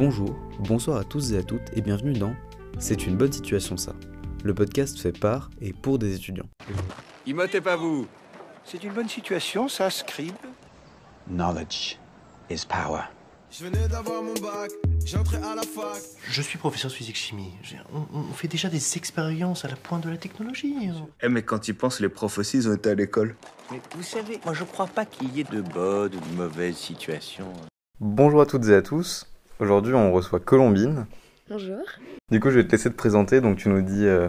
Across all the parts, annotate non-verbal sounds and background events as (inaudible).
Bonjour, bonsoir à tous et à toutes et bienvenue dans C'est une bonne situation ça, le podcast fait par et pour des étudiants. Immotez pas vous C'est une bonne situation, ça, Scribe Knowledge is power. Je venais d'avoir mon bac, j'entrais à la fac. Je suis professeur de physique-chimie. J'ai- On, on fait déjà des expériences à la pointe de la technologie. hein. Eh mais quand ils pensent, les profs aussi, ils ont été à l'école. Mais vous savez, moi je crois pas qu'il y ait de bonnes ou de mauvaises situations. Bonjour à toutes et à tous, aujourd'hui on reçoit Colombine. Bonjour. Du coup je vais te laisser te présenter, donc tu nous dis euh,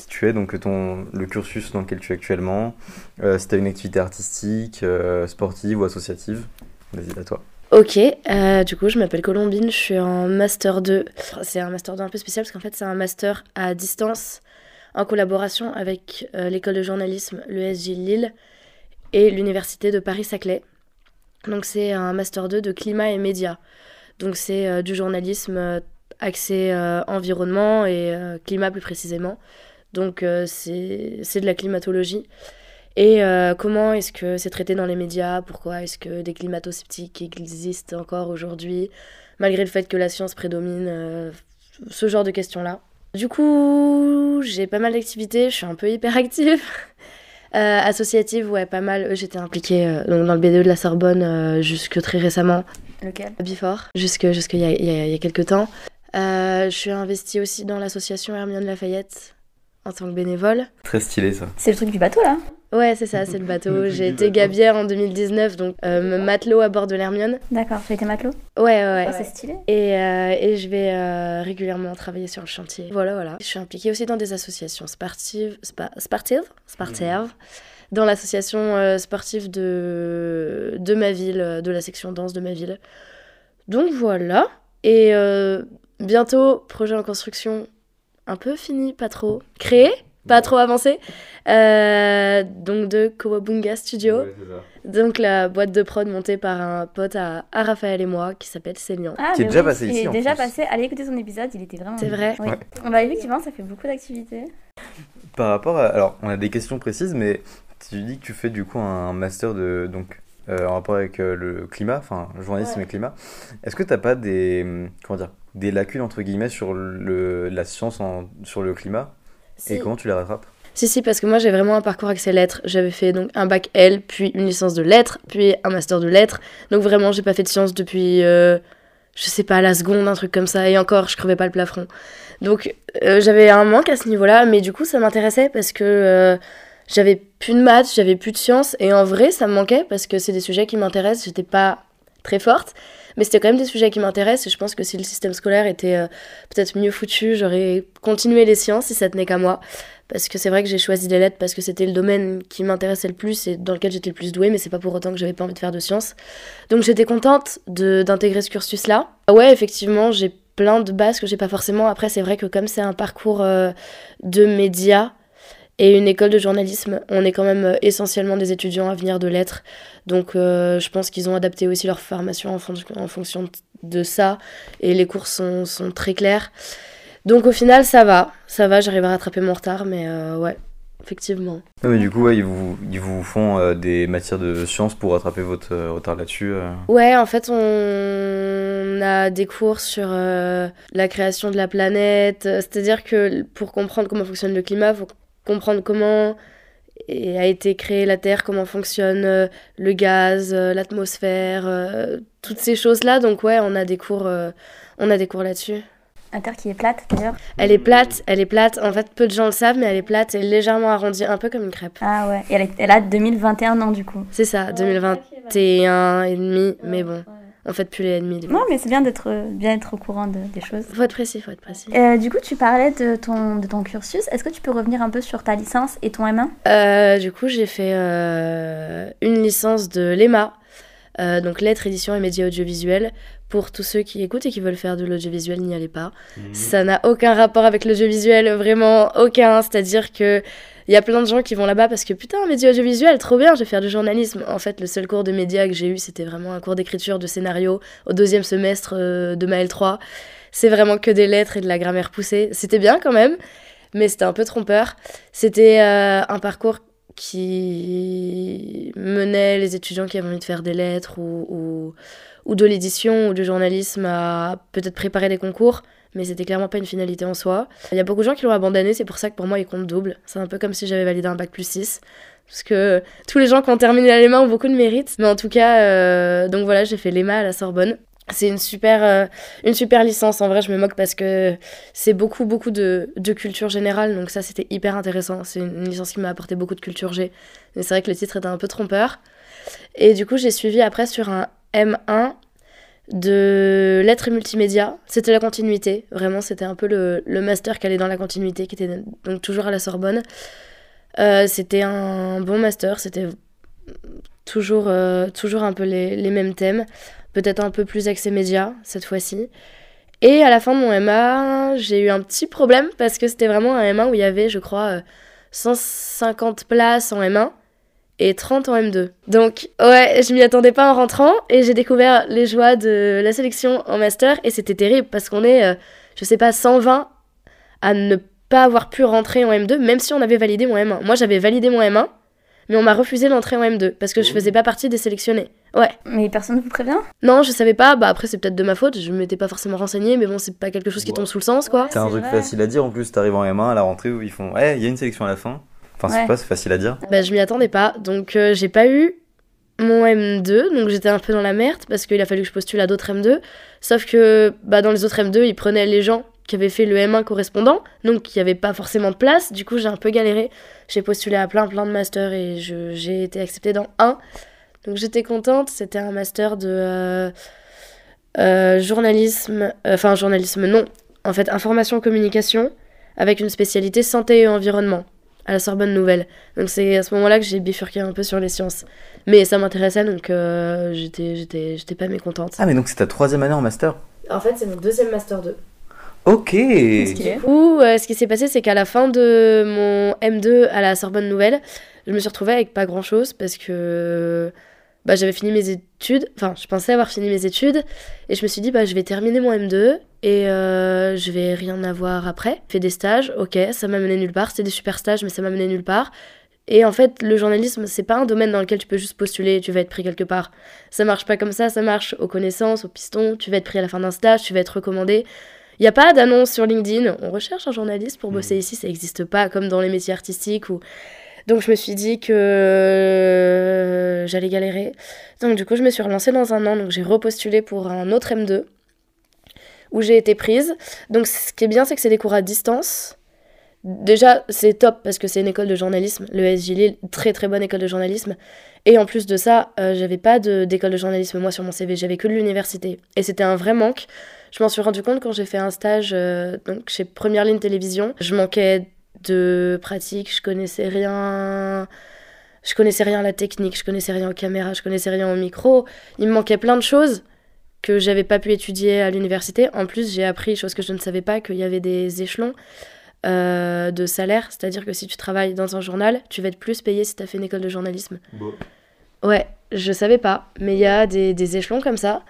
qui tu es, donc ton, le cursus dans lequel tu es actuellement, euh, si tu as une activité artistique, euh, sportive ou associative. Vas-y à toi. Ok, euh, du coup, je m'appelle Colombine, je suis en Master 2. C'est un Master 2 un peu spécial parce qu'en fait, c'est un Master à distance en collaboration avec l'école de journalisme, l'ESJ Lille et l'Université de Paris-Saclay. Donc, c'est un Master 2 de climat et médias. Donc, c'est euh, du journalisme euh, axé euh, environnement et climat plus précisément. Donc, c'est de la climatologie. Et comment est-ce que c'est traité dans les médias? Pourquoi est-ce que des climato-sceptiques existent encore aujourd'hui, malgré le fait que la science prédomine Ce genre de questions-là? Du coup, j'ai pas mal d'activités, je suis un peu hyperactive. (laughs) Euh, associative, ouais, pas mal. J'étais impliquée donc dans le BDE de la Sorbonne jusque très récemment. Lequel? Before, jusque jusqu'il y a, il y a- il y a quelques temps. Euh, je suis investie aussi dans l'association Hermione Lafayette en tant que bénévole. Très stylé ça. C'est le truc du bateau là Ouais, c'est ça, c'est le bateau. (laughs) J'ai été gabière en 2019, donc euh, matelot à bord de l'Hermione. D'accord, tu as été matelot? Ouais, ouais, ouais. Ah, C'est stylé. Et, euh, et je vais euh, régulièrement travailler sur le chantier. Voilà, voilà. Je suis impliquée aussi dans des associations sportives. spa- sportives Sportives. Dans l'association euh, sportive de, de ma ville, euh, de la section danse de ma ville. Donc voilà. Et euh, bientôt, projet en construction un peu fini, pas trop. Créé, pas trop avancé. Euh, donc de Kowabunga Studio. Donc la boîte de prod montée par un pote à, à Raphaël et moi qui s'appelle Célian. Ah, Qui est déjà oui, passé il ici, est en déjà plus. passé. Allez écouter son épisode, il était vraiment. C'est vrai Oui. Ouais. Bah, effectivement, ça fait beaucoup d'activités. Par rapport à... Alors, on a des questions précises, mais tu dis que tu fais du coup un master de... Donc, euh, en rapport avec euh, le climat, enfin, journalisme Ouais. et climat. Est-ce que t'as pas des... Comment dire Des lacunes, entre guillemets, sur le, la science en- sur le climat? Si. Et comment tu les rattrapes? Si, si, parce que moi j'ai vraiment un parcours axé lettres. J'avais fait donc un bac L, puis une licence de lettres, puis un master de lettres. Donc vraiment, j'ai pas fait de sciences depuis, euh, je sais pas, la seconde, un truc comme ça. Et encore, je crevais pas le plafond. Donc euh, j'avais un manque à ce niveau-là, mais du coup ça m'intéressait parce que euh, j'avais plus de maths, j'avais plus de sciences. Et en vrai, ça me manquait parce que c'est des sujets qui m'intéressent. J'étais pas très forte. Mais c'était quand même des sujets qui m'intéressent et je pense que si le système scolaire était euh, peut-être mieux foutu, j'aurais continué les sciences si ça tenait qu'à moi. Parce que c'est vrai que j'ai choisi les lettres parce que c'était le domaine qui m'intéressait le plus et dans lequel j'étais le plus douée, mais c'est pas pour autant que j'avais pas envie de faire de sciences. Donc j'étais contente d'intégrer ce cursus-là. Ouais, effectivement, j'ai plein de bases que j'ai pas forcément. Après, c'est vrai que comme c'est un parcours euh, de médias et une école de journalisme, on est quand même euh, essentiellement des étudiants à venir de lettres. Donc euh, je pense qu'ils ont adapté aussi leur formation en, fon- en fonction de ça et les cours sont, sont très clairs. Donc au final, ça va. Ça va, j'arrive à rattraper mon retard, mais euh, ouais, effectivement. Non, mais du coup, ouais, ils, vous, ils vous font euh, des matières de sciences pour rattraper votre euh, retard là-dessus. euh. Ouais, en fait, on a des cours sur la création de la planète. C'est-à-dire que pour comprendre comment fonctionne le climat, il faut comprendre comment a été créée la Terre, comment fonctionne euh, le gaz, euh, l'atmosphère, euh, toutes ces choses-là. Donc ouais, on a des cours, euh, on a des cours là-dessus. La terre qui est plate d'ailleurs. Elle est plate, elle est plate. En fait, peu de gens le savent, mais elle est plate et légèrement arrondie, un peu comme une crêpe. Ah ouais. Et elle, est- elle a 2021 ans du coup. C'est ça, 2021 et demi, mais bon, on fait plus les ennemis. Non, mais c'est bien d'être bien être au courant de- des choses. Faut être précis, faut être précis. Euh, du coup, tu parlais de ton, de ton cursus. Est-ce que tu peux revenir un peu sur ta licence et ton M1 Euh, du coup, j'ai fait euh, une licence de l'EMA, euh, donc lettres, éditions et médias audiovisuels. Pour tous ceux qui écoutent et qui veulent faire de l'audiovisuel, n'y allez pas. Ça n'a aucun rapport avec l'audiovisuel, vraiment aucun. C'est-à-dire que il y a plein de gens qui vont là-bas parce que putain, médias audiovisuels, trop bien, je vais faire du journalisme. En fait, le seul cours de médias que j'ai eu, c'était vraiment un cours d'écriture de scénario au deuxième semestre euh, de ma L3. C'est vraiment que des lettres et de la grammaire poussée. C'était bien quand même, mais c'était un peu trompeur. C'était euh, un parcours qui menait les étudiants qui avaient envie de faire des lettres ou, ou, ou de l'édition ou du journalisme à peut-être préparer des concours, mais c'était clairement pas une finalité en soi. Il y a beaucoup de gens qui l'ont abandonné, c'est pour ça que pour moi il compte double. C'est un peu comme si j'avais validé un bac plus 6. Parce que tous les gens qui ont terminé à l'EMA ont beaucoup de mérite. Mais en tout cas, euh, donc voilà, j'ai fait l'EMA à la Sorbonne. C'est une super, euh, une super licence. En vrai, je me moque parce que c'est beaucoup, beaucoup de, de culture générale. Donc ça, c'était hyper intéressant. C'est une licence qui m'a apporté beaucoup de culture G. Mais c'est vrai que le titre était un peu trompeur. Et du coup, j'ai suivi après sur un M1 de lettres et multimédia. C'était la continuité. Vraiment, c'était un peu le, le master qui allait dans la continuité, qui était donc toujours à la Sorbonne. Euh, c'était un bon master. C'était toujours, euh, toujours un peu les, les mêmes thèmes peut-être un peu plus accès média cette fois-ci. Et à la fin de mon MA, j'ai eu un petit problème parce que c'était vraiment un M1 où il y avait, je crois, 150 places en M1 et 30 en M2. Donc, ouais, je m'y attendais pas en rentrant et j'ai découvert les joies de la sélection en master et c'était terrible parce qu'on est, euh, je sais pas, 120 à ne pas avoir pu rentrer en M2 même si on avait validé mon M1. Moi, j'avais validé mon M1 mais on m'a refusé l'entrée en M2 parce que je faisais pas partie des sélectionnés. Ouais. Mais personne ne vous prévient? Non, je savais pas. Bah après, c'est peut-être de ma faute. Je m'étais pas forcément renseignée, mais bon, c'est pas quelque chose qui Ouais. tombe sous le sens, quoi. C'est un truc vrai. facile à dire en plus, t'arrives en M1 à la rentrée où ils font Ouais, il y a une sélection à la fin. Enfin, c'est pas, c'est facile à dire. Bah, je m'y attendais pas. Donc, euh, j'ai pas eu mon M2. Donc, j'étais un peu dans la merde parce qu'il a fallu que je postule à d'autres M2. Sauf que bah, dans les autres M2, ils prenaient les gens qui avaient fait le M1 correspondant. Donc, il y avait pas forcément de place. Du coup, j'ai un peu galéré. J'ai postulé à plein, plein de masters et je- j'ai été acceptée dans un. Donc, j'étais contente. C'était un master de euh, euh, journalisme. euh, Enfin, journalisme, non. En fait, information communication avec une spécialité santé et environnement à la Sorbonne Nouvelle. Donc c'est à ce moment-là que j'ai bifurqué un peu sur les sciences. Mais ça m'intéressait donc euh, j'étais, j'étais, j'étais pas mécontente. Ah, mais donc c'est ta troisième année en master? En fait c'est mon deuxième master 2. Ok. Du coup euh, ce qui s'est passé c'est qu'à la fin de mon M2 à la Sorbonne Nouvelle, je me suis retrouvée avec pas grand-chose parce que bah, j'avais fini mes études, enfin je pensais avoir fini mes études et je me suis dit bah je vais terminer mon M2 et euh, je vais rien avoir après. Fait des stages, ok, ça m'a mené nulle part, c'était des super stages mais ça m'a mené nulle part. Et en fait, le journalisme, c'est pas un domaine dans lequel tu peux juste postuler et tu vas être pris quelque part. Ça marche pas comme ça, ça marche aux connaissances, aux pistons, tu vas être pris à la fin d'un stage, tu vas être recommandé. Il n'y a pas d'annonce sur LinkedIn, on recherche un journaliste pour bosser ici, ça n'existe pas comme dans les métiers artistiques. Ou... Donc je me suis dit que euh, j'allais galérer. Donc du coup, je me suis relancée dans un an, donc j'ai repostulé pour un autre M2 où j'ai été prise. Donc ce qui est bien, c'est que c'est des cours à distance. Déjà, c'est top parce que c'est une école de journalisme, le SJ Lille, très très bonne école de journalisme. Et en plus de ça, euh, j'avais pas de- d'école de journalisme moi sur mon CV, j'avais que de l'université. Et c'était un vrai manque. Je m'en suis rendu compte quand j'ai fait un stage euh, donc chez Première Ligne Télévision. Je manquais de pratique, je connaissais rien. Je connaissais rien à la technique, je connaissais rien aux caméras, je connaissais rien au micro. Il me manquait plein de choses que j'avais pas pu étudier à l'université. En plus, j'ai appris, chose que je ne savais pas, qu'il y avait des échelons euh, de salaire. C'est-à-dire que si tu travailles dans un journal, tu vas être plus payé si tu as fait une école de journalisme. Ouais, je savais pas, mais il y a des, des échelons comme ça.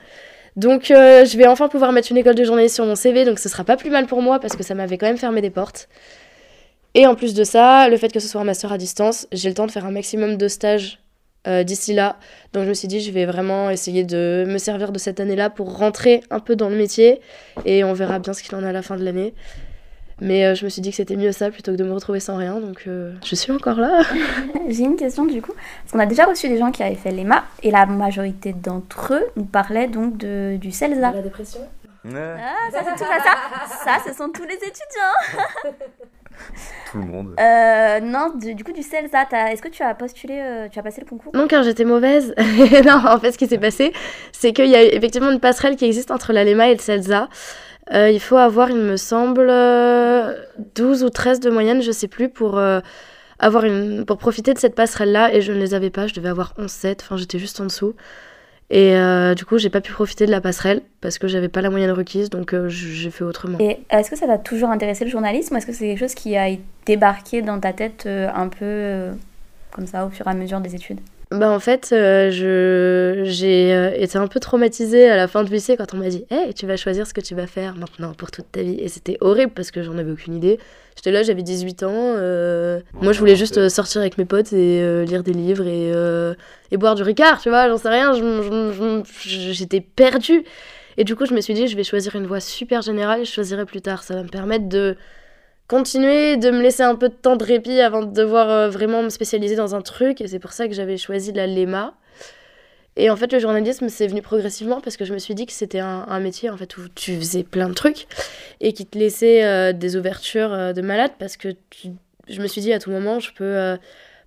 Donc euh, je vais enfin pouvoir mettre une école de journalisme sur mon CV, donc ce sera pas plus mal pour moi parce que ça m'avait quand même fermé des portes. Et en plus de ça, le fait que ce soit un master à distance, j'ai le temps de faire un maximum de stages euh, d'ici là. Donc je me suis dit, je vais vraiment essayer de me servir de cette année-là pour rentrer un peu dans le métier et on verra bien ce qu'il en est à la fin de l'année. Mais euh, je me suis dit que c'était mieux ça plutôt que de me retrouver sans rien, donc euh, je suis encore là. (laughs) J'ai une question du coup, parce qu'on a déjà reçu des gens qui avaient fait l'EMA et la majorité d'entre eux nous parlaient donc de, du CELSA. La dépression Ouais, Ah, ça c'est tout ça, ça, ça ce sont tous les étudiants. (laughs) (laughs) tout le monde. Euh, non, du, du coup du CELSA, est-ce que tu as postulé, euh, tu as passé le concours? Non, car j'étais mauvaise. (laughs) non, en fait, ce qui s'est passé, c'est qu'il y a effectivement une passerelle qui existe entre la LEMA et le CELSA. Euh, il faut avoir, il me semble, euh, 12 ou 13 de moyenne, je sais plus, pour, euh, avoir une, pour profiter de cette passerelle-là. Et je ne les avais pas, je devais avoir 11-7, enfin j'étais juste en dessous. Et euh, du coup, j'ai pas pu profiter de la passerelle parce que j'avais pas la moyenne requise, donc euh, j'ai fait autrement. Et est-ce que ça t'a toujours intéressé le journalisme ou est-ce que c'est quelque chose qui a débarqué dans ta tête euh, un peu comme ça au fur et à mesure des études? Bah en fait, euh, je j'ai euh, été un peu traumatisée à la fin du lycée quand on m'a dit "Hey, tu vas choisir ce que tu vas faire maintenant pour toute ta vie." Et c'était horrible parce que j'en avais aucune idée. J'étais là, j'avais 18 ans. euh, Moi, je voulais juste sortir avec mes potes et euh, lire des livres et, et boire du Ricard, tu vois, j'en sais rien. J'étais perdue. Et du coup, je me suis dit, je vais choisir une voie super générale je choisirai plus tard. Ça va me permettre de continuer, de me laisser un peu de temps de répit avant de devoir euh, vraiment me spécialiser dans un truc. Et c'est pour ça que j'avais choisi la LEMA. Et en fait, le journalisme, c'est venu progressivement parce que je me suis dit que c'était un, métier en fait, où tu faisais plein de trucs et qui te laissait euh, des ouvertures euh, de malade parce que je me suis dit à tout moment, je peux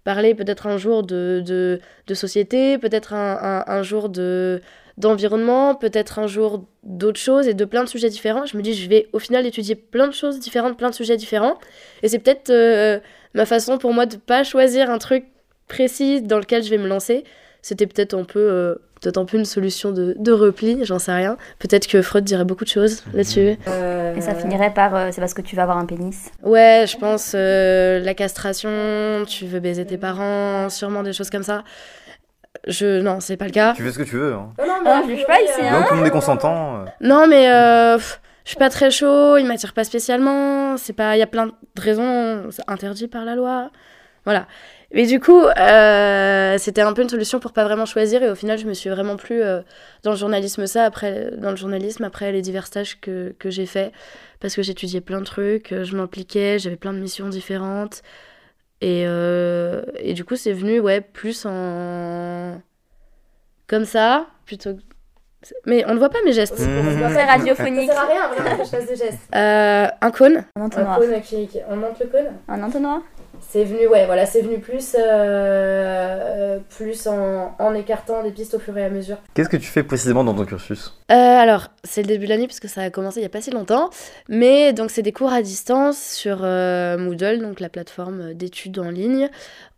parler peut-être un jour de, de, société, peut-être un, un, un jour de d'environnement, peut-être un jour d'autres choses et de plein de sujets différents. Je me dis, je vais au final étudier plein de choses différentes, plein de sujets différents. Et c'est peut-être euh, ma façon pour moi de pas choisir un truc précis dans lequel je vais me lancer. C'était peut-être un peu, euh, un peu une solution de, de repli, j'en sais rien. Peut-être que Freud dirait beaucoup de choses là-dessus. Et ça finirait par euh, c'est parce que tu vas avoir un pénis. Ouais, je pense euh, la castration, tu veux baiser tes parents, sûrement des choses comme ça. Je non, c'est pas le cas. Tu fais ce que tu veux. Hein. Ah, je juge pas ici, hein. Donc tout le monde est consentant. euh. Non, mais euh, pff, je suis pas très chaud, il m'attire pas spécialement. C'est pas, il y a plein de raisons, c'est interdit par la loi. Voilà. Mais du coup, euh, c'était un peu une solution pour pas vraiment choisir et au final, je me suis vraiment plus euh, dans le journalisme ça après dans le journalisme après les divers stages que, que j'ai fait parce que j'étudiais plein de trucs, euh, je m'impliquais, j'avais plein de missions différentes et euh, et du coup, c'est venu ouais plus en comme ça plutôt que- mais on ne voit pas mes gestes. Mmh. C'est radiophonique. à rien vraiment que je fasse des gestes. Euh, un cône. Un Un entonnoir. cône qui, qui- on monte le cône. Un entonnoir C'est venu, ouais, voilà, c'est venu plus, euh, plus en, en écartant des pistes au fur et à mesure. Qu'est-ce que tu fais précisément dans ton cursus? Euh, alors, c'est le début de l'année puisque ça a commencé il y a pas si longtemps, mais donc c'est des cours à distance sur euh, Moodle, donc la plateforme d'études en ligne.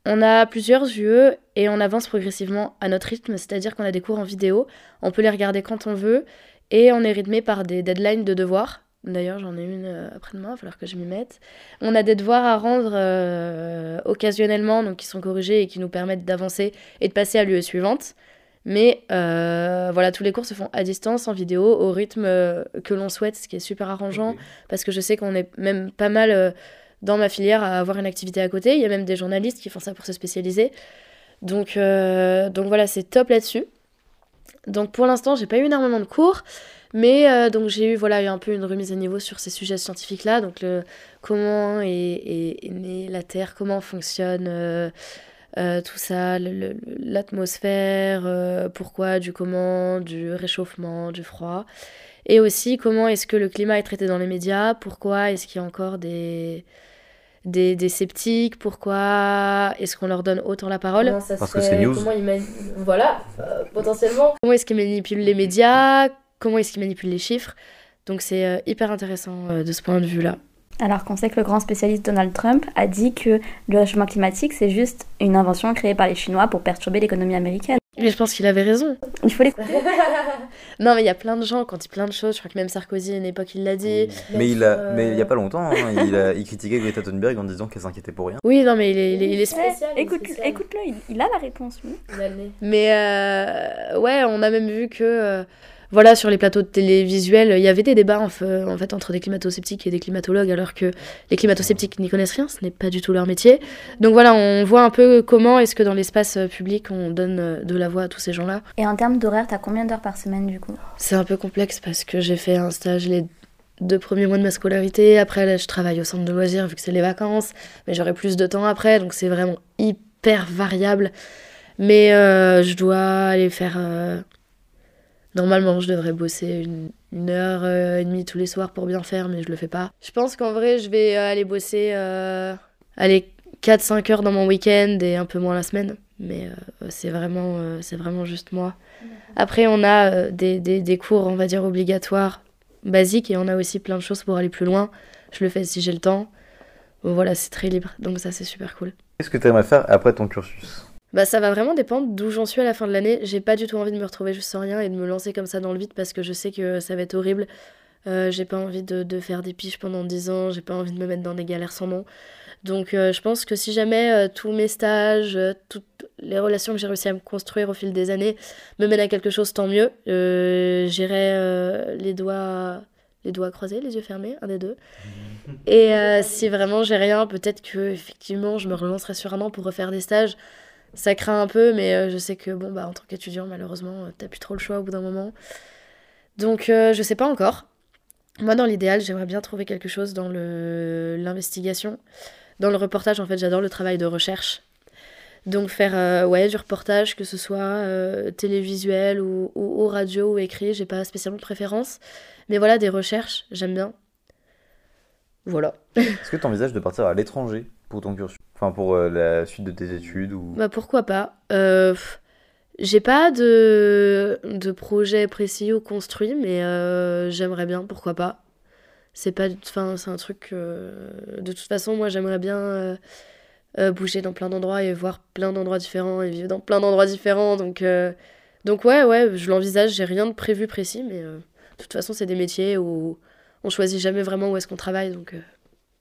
On a plusieurs UE et on avance progressivement à notre rythme, c'est-à-dire qu'on a des cours en vidéo, on peut les regarder quand on veut et on est rythmé par des deadlines de devoirs. D'ailleurs, j'en ai une euh, après-demain, il va falloir que je m'y mette. On a des devoirs à rendre euh, occasionnellement, donc qui sont corrigés et qui nous permettent d'avancer et de passer à l'UE suivante. Mais euh, voilà, tous les cours se font à distance, en vidéo, au rythme euh, que l'on souhaite, ce qui est super arrangeant, parce que je sais qu'on est même pas mal euh, dans ma filière à avoir une activité à côté. Il y a même des journalistes qui font ça pour se spécialiser. Donc, euh, donc voilà, c'est top là-dessus. Donc pour l'instant, j'ai pas eu énormément de cours, mais euh, donc j'ai eu voilà eu un peu une remise à niveau sur ces sujets scientifiques-là. Donc le, comment est, est- est née la Terre, comment fonctionne euh, euh, tout ça, l'atmosphère, euh, pourquoi, du comment, du réchauffement, du froid? Et aussi comment est-ce que le climat est traité dans les médias, pourquoi est-ce qu'il y a encore des, des, des sceptiques, pourquoi est-ce qu'on leur donne autant la parole? Parce que c'est news. Comment ils mani- Voilà, euh, potentiellement. Comment est-ce qu'ils manipulent les médias? Comment est-ce qu'ils manipulent les chiffres Donc c'est euh, hyper intéressant euh, de ce point de vue-là. Alors qu'on sait que le grand spécialiste Donald Trump a dit que le réchauffement climatique, c'est juste une invention créée par les Chinois pour perturber l'économie américaine. Mais je pense qu'il avait raison. Il faut l'écouter. (laughs) Non, mais il y a plein de gens quand ils disent plein de choses. Je crois que même Sarkozy, à une époque, il l'a dit. Mais il a, Euh, mais il y a pas longtemps, hein, il, a, (laughs) il critiquait Greta Thunberg en disant qu'elle s'inquiétait pour rien. Oui, non, mais il est, il est, il est Ouais, spécial. il est écoute, spécial. écoute-le, il, il a la réponse. Il a nez. Mais euh, ouais, on a même vu que euh, voilà sur les plateaux de télévisuels, il y avait des débats en, fait entre des climato-sceptiques et des climatologues, alors que les climato-sceptiques n'y connaissent rien, ce n'est pas du tout leur métier. Donc voilà, on voit un peu comment est-ce que dans l'espace public on donne de la voix à tous ces gens-là. Et en termes d'horaire, t'as combien d'heures par semaine du coup? C'est un peu complexe parce que j'ai fait un stage les deux premiers mois de ma scolarité. Après, là, je travaille au centre de loisirs vu que c'est les vacances. Mais j'aurai plus de temps après. Donc, c'est vraiment hyper variable. Mais euh, je dois aller faire. euh, Normalement, je devrais bosser une, une heure euh, et demie tous les soirs pour bien faire, mais je le fais pas. Je pense qu'en vrai, je vais euh, aller bosser. Euh... Aller 4-5 heures dans mon week-end et un peu moins la semaine. Mais euh, c'est vraiment, euh, c'est vraiment juste moi. Après, on a euh, des, des, des cours, on va dire, obligatoires, basiques, et on a aussi plein de choses pour aller plus loin. Je le fais si j'ai le temps. Voilà, c'est très libre, donc ça, c'est super cool. Qu'est-ce que tu aimerais faire après ton cursus? Bah, ça va vraiment dépendre d'où j'en suis à la fin de l'année. J'ai pas du tout envie de me retrouver juste sans rien et de me lancer comme ça dans le vide parce que je sais que ça va être horrible. Euh, j'ai pas envie de, de faire des piges pendant 10 ans, j'ai pas envie de me mettre dans des galères sans nom. Donc euh, je pense que si jamais euh, tous mes stages, euh, toutes les relations que j'ai réussi à me construire au fil des années me mènent à quelque chose, tant mieux. J'irai les doigts les doigts croisés, les yeux fermés, un des deux. (laughs) Et si vraiment j'ai rien, peut-être que effectivement je me relancerai sur un an pour refaire des stages. Ça craint un peu, mais euh, je sais que bon bah en tant qu'étudiant, malheureusement, euh, t'as plus trop le choix au bout d'un moment. Donc euh, je sais pas encore. Moi, dans l'idéal, j'aimerais bien trouver quelque chose dans l'investigation, dans le reportage. En fait, j'adore le travail de recherche. Donc faire ouais du reportage, que ce soit télévisuel ou, ou, ou radio ou écrit, j'ai pas spécialement de préférence. Mais voilà, des recherches, j'aime bien. Voilà. Est-ce que tu envisages de partir à l'étranger? Pour Enfin, pour euh, la suite de tes études ou... Bah pourquoi pas. Euh, j'ai pas de, de projet précis ou construit, mais euh, j'aimerais bien, pourquoi pas. C'est pas, enfin, c'est un truc. de toute façon, moi, j'aimerais bien bouger dans plein d'endroits et voir plein d'endroits différents et vivre dans plein d'endroits différents. Donc, donc ouais, ouais, je l'envisage. J'ai rien de prévu précis, mais de toute façon, c'est des métiers où on choisit jamais vraiment où est-ce qu'on travaille. Donc,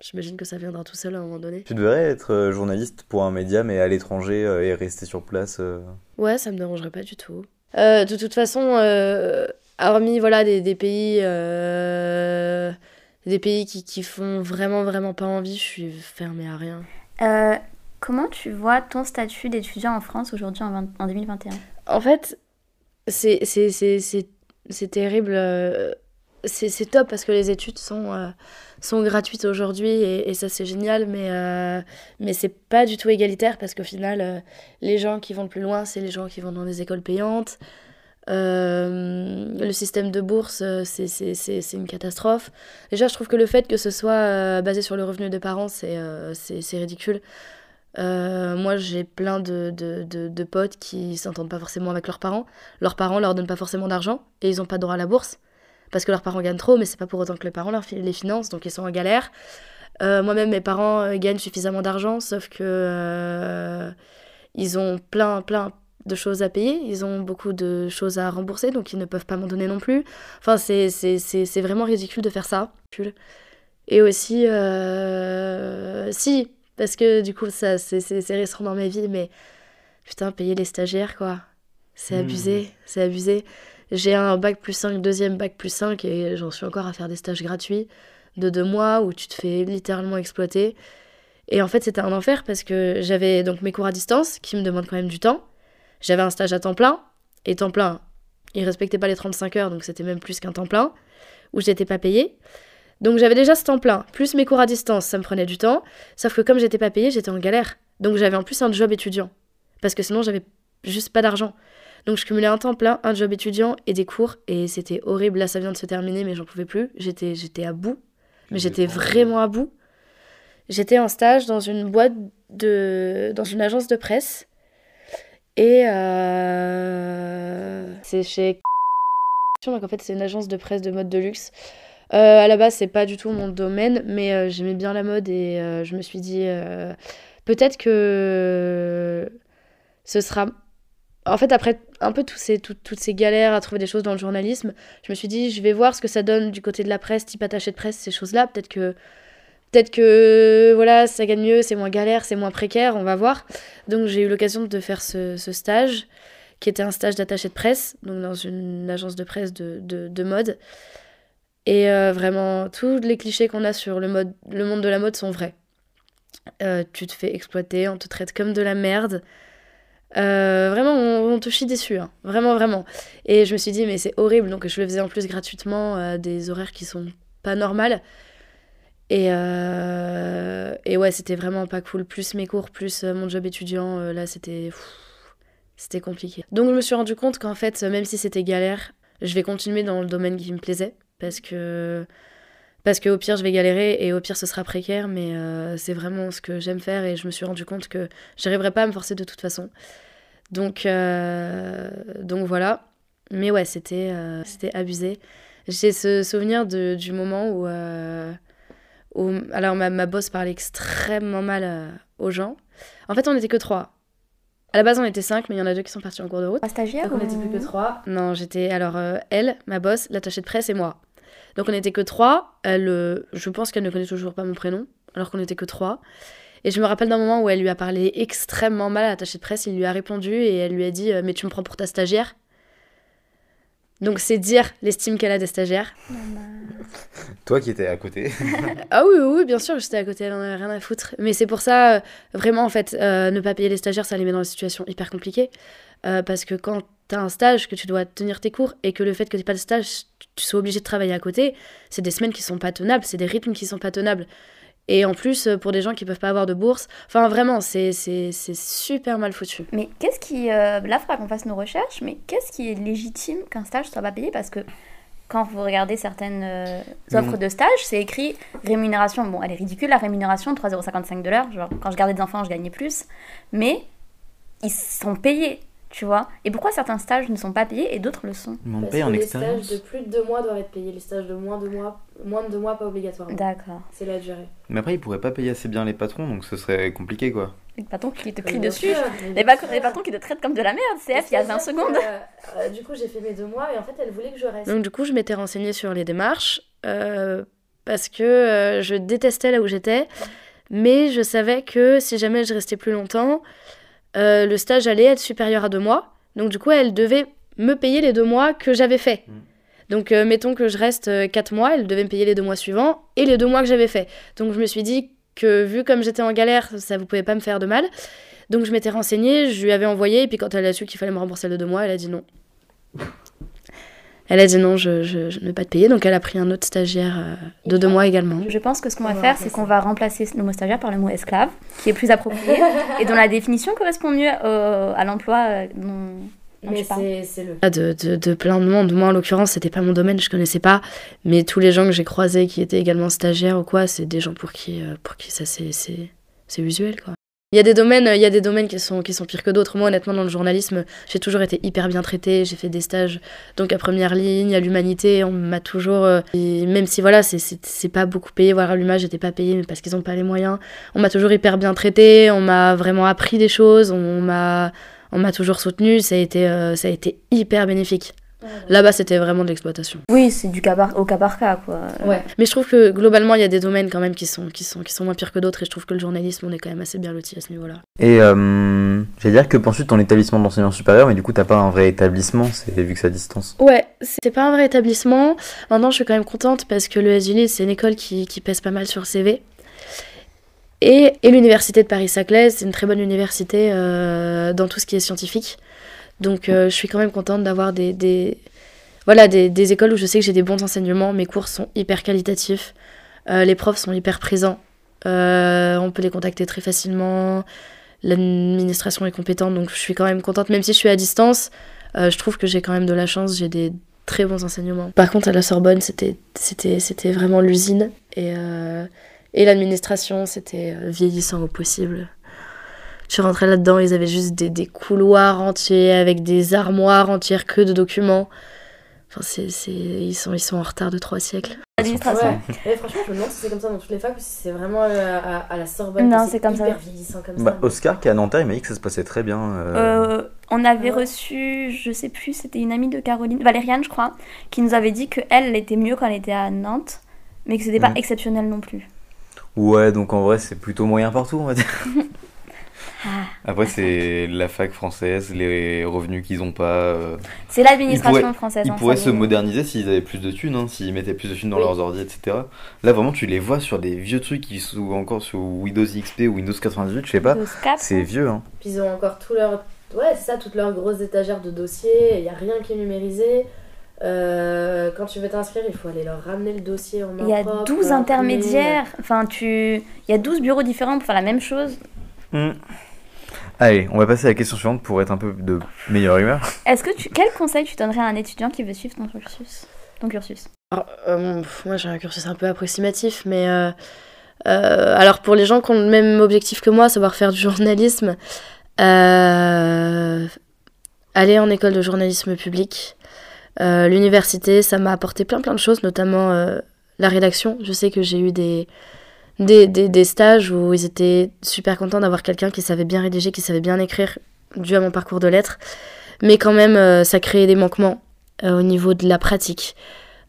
j'imagine que ça viendra tout seul à un moment donné. Tu devrais être euh, journaliste pour un média, mais à l'étranger euh, et rester sur place. euh. Ouais, ça me dérangerait pas du tout. Euh, de toute façon, euh, hormis voilà, des, des pays, euh, des pays qui, qui font vraiment, vraiment pas envie, je suis fermée à rien. Euh, comment tu vois ton statut d'étudiant en France aujourd'hui en, 20 en 2021 En fait, c'est c'est- c'est- c'est- c'est terrible. C'est c'est top parce que les études sont, euh, sont gratuites aujourd'hui et, ça c'est génial, mais, euh, mais c'est pas du tout égalitaire parce qu'au final, euh, les gens qui vont le plus loin, c'est les gens qui vont dans des écoles payantes. Euh, le système de bourse, euh, c'est une catastrophe. Déjà, je trouve que le fait que ce soit basé sur le revenu des parents, c'est ridicule. Moi, j'ai plein de, de, de, potes qui s'entendent pas forcément avec leurs parents. Leurs parents leur donnent pas forcément d'argent et ils ont pas droit à la bourse parce que leurs parents gagnent trop, mais c'est pas pour autant que les parents leur fi- les financent, donc ils sont en galère. Euh, Moi-même, mes parents euh, gagnent suffisamment d'argent, sauf que euh, ils ont plein, plein de choses à payer, ils ont beaucoup de choses à rembourser, donc ils ne peuvent pas m'en donner non plus. Enfin, c'est vraiment ridicule de faire ça. Et aussi, euh, si, parce que du coup, ça, c'est récent dans ma vie, mais putain, payer les stagiaires, quoi. C'est Hmm. abusé, c'est abusé. J'ai un bac plus 5, deuxième bac plus 5, et j'en suis encore à faire des stages gratuits de deux mois où tu te fais littéralement exploiter. Et en fait, c'était un enfer parce que j'avais donc mes cours à distance qui me demandent quand même du temps. J'avais un stage à temps plein, et temps plein, ils respectaient pas les 35 heures, donc c'était même plus qu'un temps plein, où j'étais pas payée. Donc j'avais déjà ce temps plein, plus mes cours à distance, ça me prenait du temps. Sauf que comme j'étais pas payée, j'étais en galère. Donc j'avais en plus un job étudiant. Parce que sinon j'avais juste pas d'argent. Donc je cumulais un temps plein, un job étudiant et des cours. Et c'était horrible. Là ça vient de se terminer, mais j'en pouvais plus. J'étais, j'étais à bout. Mais j'étais vraiment à bout. J'étais en stage dans une boîte de. dans une agence de presse. Et euh, c'est chez. Donc en fait c'est une agence de presse de mode de luxe. Euh, à la base, c'est pas du tout mon domaine, mais euh, j'aimais bien la mode et euh, je me suis dit peut-être que ce sera. En fait, après un peu toutes ces galères à trouver des choses dans le journalisme, je me suis dit je vais voir ce que ça donne du côté de la presse, type attaché de presse, ces choses-là. Peut-être que peut-être que voilà, ça gagne mieux, c'est moins galère, c'est moins précaire, on va voir. Donc j'ai eu l'occasion de faire ce, stage, qui était un stage d'attaché de presse, donc dans une agence de presse de mode. Et euh, vraiment, tous les clichés qu'on a sur le, mode, le monde de la mode sont vrais. Euh, tu te fais exploiter, on te traite comme de la merde. Euh, vraiment, on, te chie dessus, hein. vraiment, vraiment. Et je me suis dit, mais c'est horrible, donc je le faisais en plus gratuitement, à des horaires qui sont pas normales. Et, euh, et ouais, c'était vraiment pas cool. Plus mes cours, plus euh, mon job étudiant, euh, là, c'était. C'était compliqué. Donc je me suis rendu compte qu'en fait, même si c'était galère, je vais continuer dans le domaine qui me plaisait. Parce que. Parce que au pire, je vais galérer et au pire, ce sera précaire, mais euh, c'est vraiment ce que j'aime faire et je me suis rendu compte que j'arriverais pas à me forcer de toute façon. Donc, euh, donc voilà. Mais ouais, c'était euh, c'était abusé. J'ai ce souvenir de, du moment où, où alors ma, ma boss parlait extrêmement mal aux gens. En fait, on n'était que trois. À la base, on était cinq, mais il y en a deux qui sont partis en cours de route. Un stagiaire Donc on ou- n'était plus que trois. Non, j'étais alors euh, elle, ma boss, l'attachée de presse et moi. Donc on n'était que trois. Elle, euh, je pense qu'elle ne connaît toujours pas mon prénom, alors qu'on n'était que trois. Et je me rappelle d'un moment où elle lui a parlé extrêmement mal à l'attaché de presse. Il lui a répondu et elle lui a dit euh, Mais tu me prends pour ta stagiaire Donc c'est dire l'estime qu'elle a des stagiaires. Toi qui étais à côté. (laughs) Ah oui, oui, oui, bien sûr, j'étais à côté, elle en avait rien à foutre. Mais c'est pour ça, euh, vraiment, en fait, euh, ne pas payer les stagiaires, ça les met dans une situation hyper compliquée. Euh, parce que quand t'as un stage, que tu dois tenir tes cours, et que le fait que t'aies pas de stage, tu sois obligé de travailler à côté, c'est des semaines qui sont pas tenables, c'est des rythmes qui sont pas tenables. Et en plus, euh, pour des gens qui peuvent pas avoir de bourse, enfin vraiment, c'est c'est- c'est super mal foutu. Mais qu'est-ce qui. euh, là, il faudra qu'on fasse nos recherches, mais qu'est-ce qui est légitime qu'un stage soit pas payé? Parce que quand vous regardez certaines euh, offres Non. de stage, c'est écrit rémunération. Bon, elle est ridicule, la rémunération, 3,55€ de l'heure. Genre, quand je gardais des enfants, je gagnais plus. Mais ils sont payés, tu vois. Et pourquoi certains stages ne sont pas payés et d'autres le sont Mais on paye en expérience. plus de deux mois doivent être payés, les stages de moins de mois, moins de deux mois pas obligatoirement. D'accord. C'est la durée. Mais après, ils pourraient pas payer assez bien les patrons, donc ce serait compliqué quoi. Les patrons qui te crient Bien dessus. Les, les patrons qui te traitent comme de la merde, CF, il y a 20 secondes. euh, du coup, j'ai fait mes deux mois et en fait, elle voulait que je reste. Donc, du coup, je m'étais renseignée sur les démarches euh, parce que euh, je détestais là où j'étais, mais je savais que si jamais je restais plus longtemps, euh, le stage allait être supérieur à deux mois. Donc, du coup, elle devait me payer les deux mois que j'avais fait. Mm. Donc, euh, mettons que je reste euh, quatre mois, elle devait me payer les deux mois suivants et les deux mois que j'avais fait. Donc, je me suis dit que vu comme j'étais en galère, ça vous pouvait pas me faire de mal. Donc je m'étais renseignée, je lui avais envoyé, et puis quand elle a su qu'il fallait me rembourser le deux mois, elle a dit non. (laughs) Elle a dit non, je, je, je ne vais pas te payer, donc elle a pris un autre stagiaire euh, de deux mois également. Je pense que ce qu'on va faire, c'est qu'on va remplacer le mot stagiaire par le mot esclave, qui est plus approprié (laughs) et dont la définition correspond mieux au- à l'emploi euh, dont, c'est le de, de, de plein de monde. Moi, en l'occurrence, c'était pas mon domaine, je connaissais pas. Mais tous les gens que j'ai croisés qui étaient également stagiaires ou quoi, c'est des gens pour qui, euh, pour qui ça c'est c'est- c'est usuel quoi. Il y a des domaines, il y a des domaines qui sont, qui sont pires que d'autres. Moi, honnêtement, dans le journalisme, j'ai toujours été hyper bien traitée. J'ai fait des stages donc à première ligne, à l'humanité. On m'a toujours, euh, et même si voilà, c'est- pas beaucoup payé. Voilà, à l'humain, j'étais pas payée, mais parce qu'ils ont pas les moyens. On m'a toujours hyper bien traitée. On m'a vraiment appris des choses. On m'a, on m'a toujours soutenue. Ça a été, euh, ça a été hyper bénéfique. Là-bas, c'était vraiment de l'exploitation. Oui, c'est du cas par- au cas par cas, quoi. Mais je trouve que globalement, il y a des domaines quand même qui sont, qui sont, qui sont moins pires que d'autres. Et je trouve que le journalisme, on est quand même assez bien loti à ce niveau-là. Et euh, j'allais dire que penses-tu ton établissement d'enseignement supérieur, mais du coup t'as pas un vrai établissement, c'est vu que c'est à distance. Ouais, c'est pas un vrai établissement. Maintenant, je suis quand même contente parce que le SULIS, c'est une école qui, qui pèse pas mal sur le CV. Et, et l'université de Paris-Saclay, c'est une très bonne université euh, dans tout ce qui est scientifique. Donc, euh, je suis quand même contente d'avoir des, des, voilà, des, écoles où je sais que j'ai des bons enseignements. Mes cours sont hyper qualitatifs. Euh, les profs sont hyper présents. Euh, on peut les contacter très facilement. L'administration est compétente, donc je suis quand même contente. Même si je suis à distance, je trouve que j'ai quand même de la chance. J'ai des très bons enseignements. Par contre, à la Sorbonne, c'était, c'était, vraiment l'usine. Et, et l'administration, c'était vieillissant au possible. Je suis rentrée là-dedans, ils avaient juste des, des couloirs entiers avec des armoires entières que de documents. Enfin, c'est, c'est, ils, sont, ils sont en retard de trois siècles. Administration. Ouais. franchement, je me demande si c'est comme ça dans toutes les facs ou si c'est vraiment euh, à, à la Sorbonne. Non, c'est comme ça. hyper vieillissant comme Bah, ça. Oscar qui est à Nanterre, il m'a dit que ça se passait très bien. euh, Euh, on avait Ouais. reçu, je sais plus, c'était une amie de Caroline, Valériane, je crois, qui nous avait dit que elle elle était mieux quand elle était à Nantes, mais que c'était pas Mm. exceptionnel non plus. Ouais, donc en vrai c'est plutôt moyen partout, on va dire. (laughs) Ah. Après c'est la fac française, les revenus qu'ils ont pas. euh, C'est l'administration Ils pourraient- française. Ils hein, pourraient ça se nous- moderniser s'ils avaient plus de thunes, hein, s'ils mettaient plus de thunes dans Oui. leurs ordi, etc. Là vraiment tu les vois sur des vieux trucs qui sont encore sur Windows XP ou Windows 98, je sais pas. C'est vieux, hein. Puis ils ont encore tout leur. Ouais, c'est ça, toutes leurs grosses étagères de dossiers. Il n'y a rien qui est numérisé. Euh, quand tu veux t'inscrire, il faut aller leur ramener le dossier en main Il y a propre, 12 l'imprimer. intermédiaires, enfin tu... Il y a 12 bureaux différents pour faire la même chose. Allez, on va passer à la question suivante pour être un peu de meilleure humeur. Est-ce que tu... Quel conseil tu donnerais à un étudiant qui veut suivre ton cursus Ton cursus? Alors, euh, moi j'ai un cursus un peu approximatif, mais euh, euh, alors pour les gens qui ont le même objectif que moi, savoir faire du journalisme, euh, aller en école de journalisme public, euh, l'université, ça m'a apporté plein plein de choses, notamment euh, la rédaction. Je sais que j'ai eu des, des, des, des stages où ils étaient super contents d'avoir quelqu'un qui savait bien rédiger, qui savait bien écrire, dû à mon parcours de lettres, mais quand même euh, ça créait des manquements euh, au niveau de la pratique.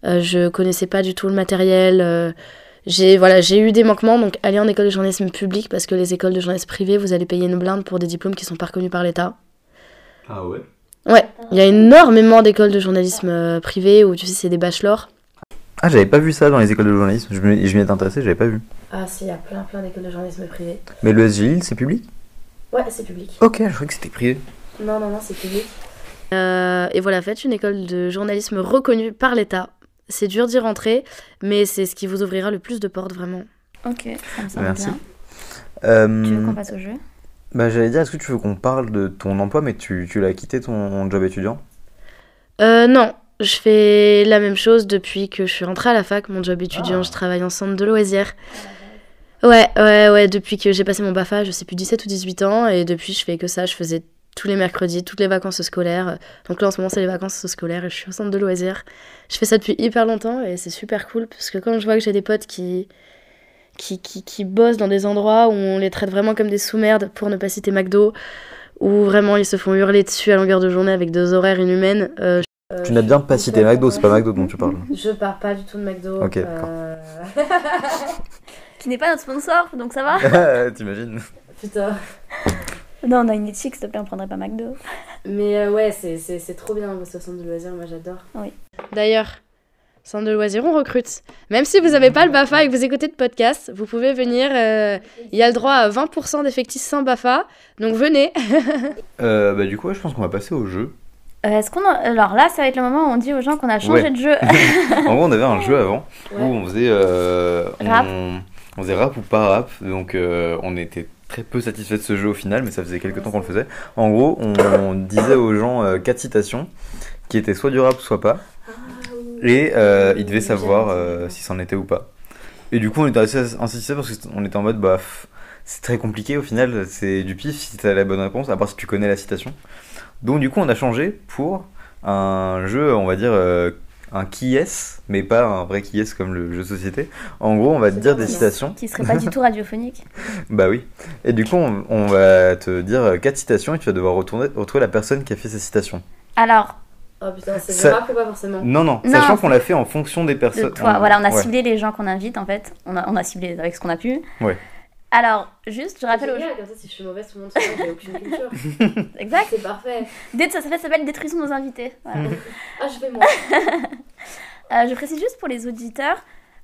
Euh, je connaissais pas du tout le matériel. euh, j'ai voilà, j'ai eu des manquements, donc aller en école de journalisme public parce que les écoles de journalisme privées, vous allez payer une blinde pour des diplômes qui sont pas reconnus par l'État. Ah ouais? Ouais, il y a énormément d'écoles de journalisme privées où tu sais c'est des bachelors. Ah, j'avais pas vu ça dans les écoles de journalisme. Je m'y étais intéressé, j'avais pas vu. Ah si, il y a plein plein d'écoles de journalisme privées. Mais le SG c'est public? Ouais, c'est public. Ok, je croyais que c'était privé. Non, non, non, c'est public. Euh, et voilà, faites une école de journalisme reconnue par l'État. C'est dur d'y rentrer, mais c'est ce qui vous ouvrira le plus de portes, vraiment. Ok, ça me semble Merci. bien. Euh, Tu veux qu'on passe au jeu? bah, j'allais dire, est-ce que tu veux qu'on parle de ton emploi, mais tu, tu l'as quitté ton job étudiant? Euh, non, je fais la même chose depuis que je suis rentrée à la fac. Mon job étudiant, Ah. je travaille en centre de loisirs. Ouais, ouais, ouais, depuis que j'ai passé mon BAFA, je sais plus 17 ou 18 ans, et depuis je fais que ça, je faisais tous les mercredis, toutes les vacances scolaires. Donc là en ce moment c'est les vacances scolaires et je suis au centre de loisirs. Je fais ça depuis hyper longtemps et c'est super cool parce que quand je vois que j'ai des potes qui, qui, qui, qui bossent dans des endroits où on les traite vraiment comme des sous-merdes, pour ne pas citer McDo, où vraiment ils se font hurler dessus à longueur de journée avec des horaires inhumaines. euh, Tu n'as bien pas cité McDo, c'est pas McDo dont tu parles. (laughs) Je pars pas du tout de McDo. Ok, d'accord. euh, (laughs) Qui n'est pas notre sponsor, donc ça va (laughs) T'imagines Putain. Non, on a une éthique, s'il te plaît, on prendrait pas McDo. Mais euh, ouais, c'est, c'est, c'est trop bien ce centre de loisirs, moi j'adore. Oui. D'ailleurs, centre de loisirs, on recrute. Même si vous n'avez pas le BAFA et que vous écoutez de podcast, vous pouvez venir. euh, Il y a le droit à 20% d'effectifs sans BAFA, donc venez. euh, Bah, du coup, ouais, je pense qu'on va passer au jeu. Euh, Est-ce qu'on Alors là, ça va être le moment où on dit aux gens qu'on a changé Ouais. de jeu. (laughs) en gros, on avait un jeu avant où on faisait, euh, Rap. on, on faisait rap ou pas rap. Donc, euh, on était très peu satisfait de ce jeu au final, mais ça faisait quelques temps qu'on le faisait. En gros, on, on disait aux gens quatre citations qui étaient soit du rap, soit pas. Et euh, ils devaient savoir si c'en était ou pas. Et du coup, on était assez insatisfait parce qu'on était en mode, bah, c'est très compliqué au final, c'est du pif si t'as la bonne réponse, à part si tu connais la citation. Donc, du coup, on a changé pour un jeu, on va dire, euh, un qui est, mais pas un vrai qui est comme le jeu de société. En gros, on va te dire des citations. Qui serait pas du tout radiophonique. (laughs) Bah oui. Et du coup, on, on va te dire euh, quatre citations et tu vas devoir retourner, retrouver la personne qui a fait ces citations. Alors, Oh putain, c'est Ça- ou pas forcément Non, non, Non, sachant qu'on l'a fait en fonction des de personnes. toi, voilà, on a ouais. ciblé les gens qu'on invite en fait. On a, on a ciblé avec ce qu'on a pu. Ouais. Alors, juste, je rappelle aux gens. Comme ça, si je suis mauvaise, tout le monde que j'ai aucune culture. (laughs) Exact. c'est parfait. Dé- Ça s'appelle- ça s'appelle Détruisons nos invités. Voilà. (laughs) Ah, je fais moi. (laughs) Euh, je précise juste pour les auditeurs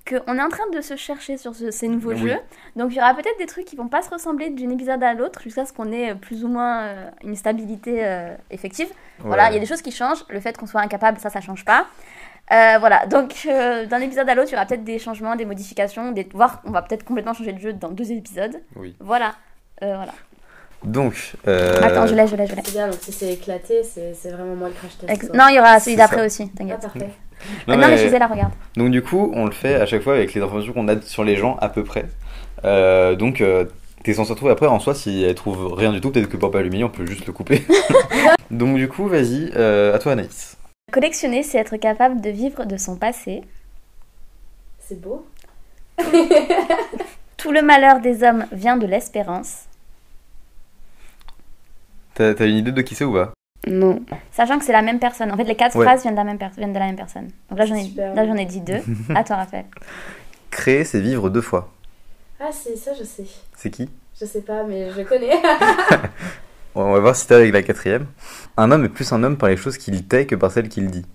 qu'on est en train de se chercher sur ce- ces nouveaux Oui. jeux. Donc il y aura peut-être des trucs qui vont pas se ressembler d'un épisode à l'autre jusqu'à ce qu'on ait euh, plus ou moins euh, une stabilité euh, effective. Voilà, il y a des choses qui changent. Le fait qu'on soit incapable, ça, ça change pas. Euh, voilà, donc euh, d'un épisode à l'autre, il y aura peut-être des changements, des modifications, des... voire on va peut-être complètement changer de jeu dans deux épisodes. Oui. Voilà. Euh, voilà. Donc. euh, Attends, je l'ai, je l'ai, je l'ai. C'est bien, donc si c'est éclaté, c'est, c'est vraiment moi le crash test. Ex-. Non, il y aura celui d'après ça. aussi, Ah, t'inquiète. parfait. non, Ah, non, mais mais- Gisèle, la regarde. Donc du coup, on le fait à chaque fois avec les informations qu'on a sur les gens à peu près. Euh, donc euh, t'es censé retrouver après en soi si elle trouve rien du tout, peut-être que pour pas l'humilier, on peut juste le couper. (laughs) donc du coup, vas-y, euh, à toi Anaïs. Collectionner, c'est être capable de vivre de son passé. C'est beau. (laughs) Tout le malheur des hommes vient de l'espérance. T'as t'as une idée de qui c'est ou pas? Non. Sachant que c'est la même personne. En fait, les quatre Ouais. phrases viennent de la même, per- viennent de la même personne. Donc là, j'en ai, Super. là, j'en ai dit deux. (laughs) à toi, Raphaël. Créer, c'est vivre deux fois. Ah, c'est ça, je sais. C'est qui? Je sais pas, mais je connais. (laughs) On va voir si t'es avec la quatrième. Un homme est plus un homme par les choses qu'il tait que par celles qu'il dit.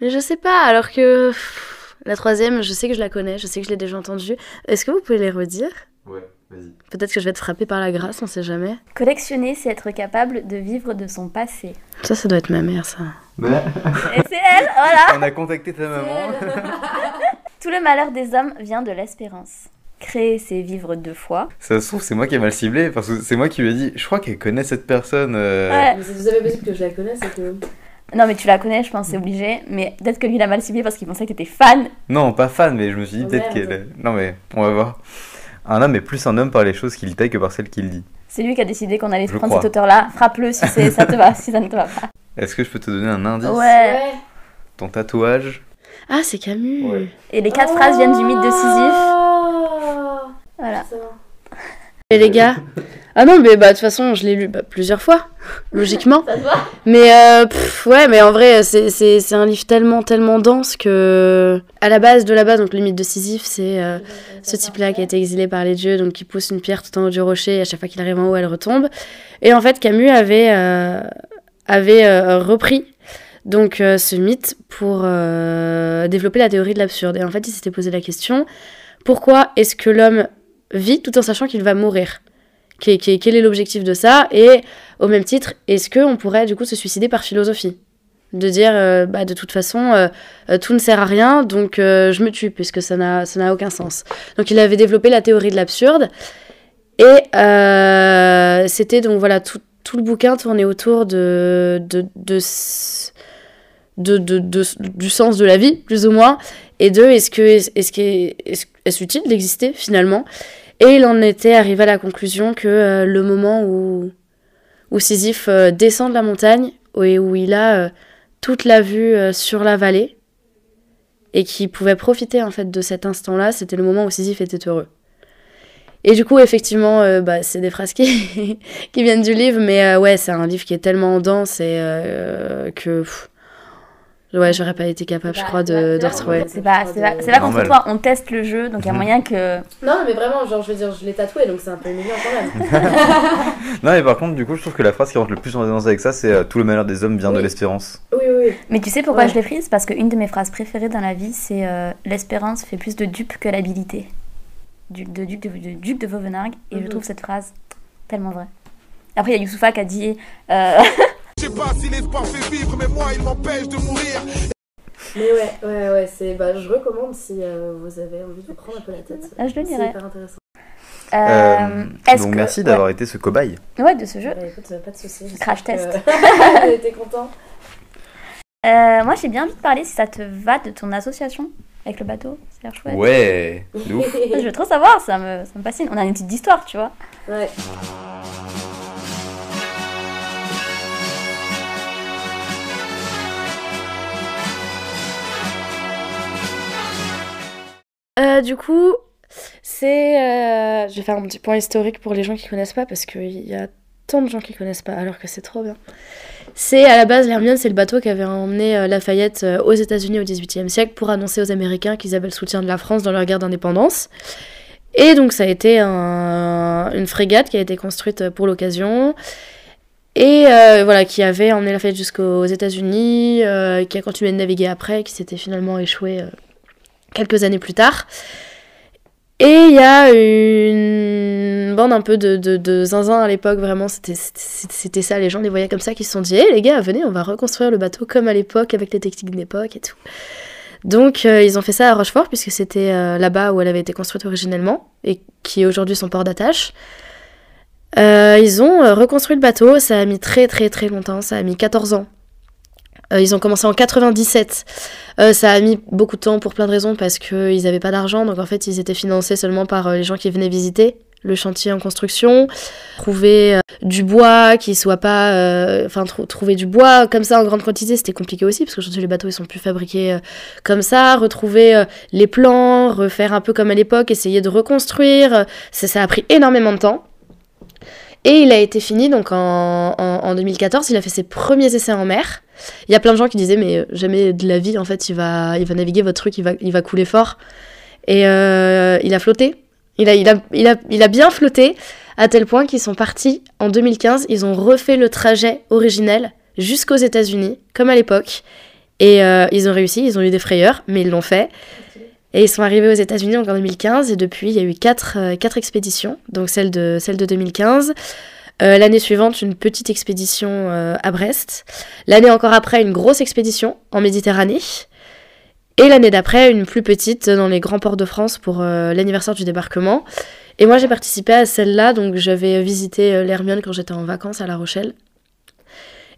mais je sais pas, alors que. pff, La troisième, je sais que je la connais, je sais que je l'ai déjà entendue. Est-ce que vous pouvez les redire? Ouais, vas-y. Peut-être que je vais être frappée par la grâce, on sait jamais. Collectionner, c'est être capable de vivre de son passé. Ça, ça doit être ma mère, ça. Et c'est elle, voilà (laughs) On a contacté ta maman. (laughs) Tout le malheur des hommes vient de l'espérance. Créer, c'est vivre deux fois. Ça se trouve, c'est moi qui ai mal ciblé parce que c'est moi qui lui ai dit, je crois qu'elle connaît cette personne. euh, Ouais. Mais si vous avez besoin que je la connaisse, c'est que. Non, mais tu la connais, je pense, c'est obligé. Mais peut-être que lui, il a mal ciblé parce qu'il pensait que t'étais fan. Non, pas fan, mais je me suis dit Oh, peut-être qu'elle est... Non mais, on va voir. Un homme est plus un homme par les choses qu'il tait que par celles qu'il dit. C'est lui qui a décidé qu'on allait Je prendre crois. cet auteur-là. Frappe-le si c'est- ça te va, si ça ne te va pas. Est-ce que je peux te donner un indice? Ouais. Ton tatouage? Ah, c'est Camus Ouais. Et les quatre phrases viennent du mythe de Sisyphe. Voilà. Et les gars, Ah non, mais bah, de toute façon, je l'ai lu bah, plusieurs fois, (laughs) logiquement. mais euh, pff, ouais, mais en vrai, c'est- un livre tellement, tellement dense que. À la base de la base, donc le mythe de Sisyphe, c'est euh, ce type-là qui a été exilé par les dieux, donc qui pousse une pierre tout en haut du rocher, et à chaque fois qu'il arrive en haut, elle retombe. Et en fait, Camus avait, euh, avait repris donc ce mythe pour développer la théorie de l'absurde. Et en fait, il s'était posé la question pourquoi est-ce que l'homme vit tout en sachant qu'il va mourir Quel est l'objectif de ça Et au même titre, est-ce qu'on pourrait du coup se suicider par philosophie? De dire, euh, bah, de toute façon, euh, euh, tout ne sert à rien, donc je me tue, puisque ça n'a aucun sens. Donc il avait développé la théorie de l'absurde. Et c'était donc voilà, tout, tout le bouquin tournait autour de, de, de, de, du sens de la vie, plus ou moins, et de est-ce que est-ce que- est-ce est-ce utile d'exister finalement? Et il en était arrivé à la conclusion que euh, le moment où, où Sisyphe euh, descend de la montagne, et où il a euh, toute la vue sur la vallée, et qui pouvait profiter en fait de cet instant-là, c'était le moment où Sisyphe était heureux. Et du coup, effectivement, bah, c'est des phrases qui, (laughs) qui viennent du livre, mais ouais, c'est un livre qui est tellement dense et que. Ouais, j'aurais pas été capable, je crois, de, de retrouver. C'est pas, c'est pas, c'est pas contre toi, on teste le jeu, donc il y a Mhm. moyen que. Non, mais vraiment, genre, je veux dire, je l'ai tatoué, donc c'est un peu humiliant quand même. (laughs) (laughs) Non, mais par contre, du coup, je trouve que la phrase qui rentre le plus en résonance avec ça, c'est euh, Tout le malheur des hommes vient de Oui. l'espérance. oui, oui. Mais tu sais pourquoi Ouais. je l'ai prise? Parce qu'une de mes phrases préférées dans la vie, c'est euh, L'espérance fait plus de dupes que l'habilité. Du, de, Duc de, de Duc de Vauvenargues. Et je Mhm. trouve cette phrase tellement vraie. Après, il y a Youssoufa qui a dit euh, (laughs) Je sais pas si l'espoir fait vivre, mais moi il m'empêche de mourir. Mais ouais, ouais, ouais, c'est. Bah, je recommande si euh, vous avez envie de prendre un peu la tête. Ah, je le C'est dirais. hyper intéressant. euh, Euh, donc, que- merci ouais. d'avoir été ce cobaye. Ouais, de ce jeu. Bah, écoute, pas de soucis. Crash que- test. (laughs) T'es content Euh, moi, j'ai bien envie de parler, si ça te va, de ton association avec le bateau. C'est l'air chouette. Ouais, ouf. (laughs) Je veux trop savoir, ça me, ça me fascine. On a une petite histoire, tu vois. Ouais. Euh, du coup, c'est. euh, Je vais faire un petit point historique pour les gens qui connaissent pas parce qu'il y a tant de gens qui connaissent pas alors que c'est trop bien. C'est à la base l'Hermione, c'est le bateau qui avait emmené euh, Lafayette aux États-Unis au XVIIIe siècle pour annoncer aux Américains qu'ils avaient le soutien de la France dans leur guerre d'indépendance. Et donc ça a été un- une frégate qui a été construite pour l'occasion et voilà qui avait emmené Lafayette jusqu'aux États-Unis, qui a continué de naviguer après, qui s'était finalement échoué quelques années plus tard. Et il y a une bande un peu de, de, zinzin à l'époque, vraiment, c'était- ça, les gens les voyaient comme ça, qui se sont dit, hé les gars, venez, on va reconstruire le bateau comme à l'époque, avec les techniques d'époque et tout. Donc euh, ils ont fait ça à Rochefort, puisque c'était euh, là-bas où elle avait été construite originellement, et qui est aujourd'hui son port d'attache. Euh, ils ont reconstruit le bateau, ça a mis très très très longtemps, ça a mis 14 ans. Euh, ils ont commencé en 97. Euh, ça a mis beaucoup de temps pour plein de raisons parce qu'ils n'avaient pas d'argent, donc en fait ils étaient financés seulement par euh, les gens qui venaient visiter le chantier en construction, trouver du bois qui soit pas, enfin trou- trouver du bois comme ça en grande quantité, c'était compliqué aussi parce qu'aujourd'hui les bateaux ils sont plus fabriqués comme ça, retrouver les plans, refaire un peu comme à l'époque, essayer de reconstruire, ça, a pris énormément de temps. Et il a été fini donc en 2014, il a fait ses premiers essais en mer. Il y a plein de gens qui disaient mais euh, jamais de la vie en fait il va, il va naviguer votre truc, il va, il va couler fort. Et euh, il a flotté. Il a, il, a, il, a, il a bien flotté à tel point qu'ils sont partis en 2015. Ils ont refait le trajet originel jusqu'aux États-Unis, comme à l'époque. Et euh, ils ont réussi, ils ont eu des frayeurs, mais ils l'ont fait. Et ils sont arrivés aux États-Unis en 2015. Et depuis, il y a eu quatre, euh, quatre expéditions. Donc celle de, celle de 2015. Euh, L'année suivante, une petite expédition euh, à Brest. L'année encore après, une grosse expédition en Méditerranée. Et l'année d'après, une plus petite dans les grands ports de France pour euh, l'anniversaire du débarquement. Et moi, j'ai participé à celle-là, donc j'avais visité l'Hermione quand j'étais en vacances à La Rochelle.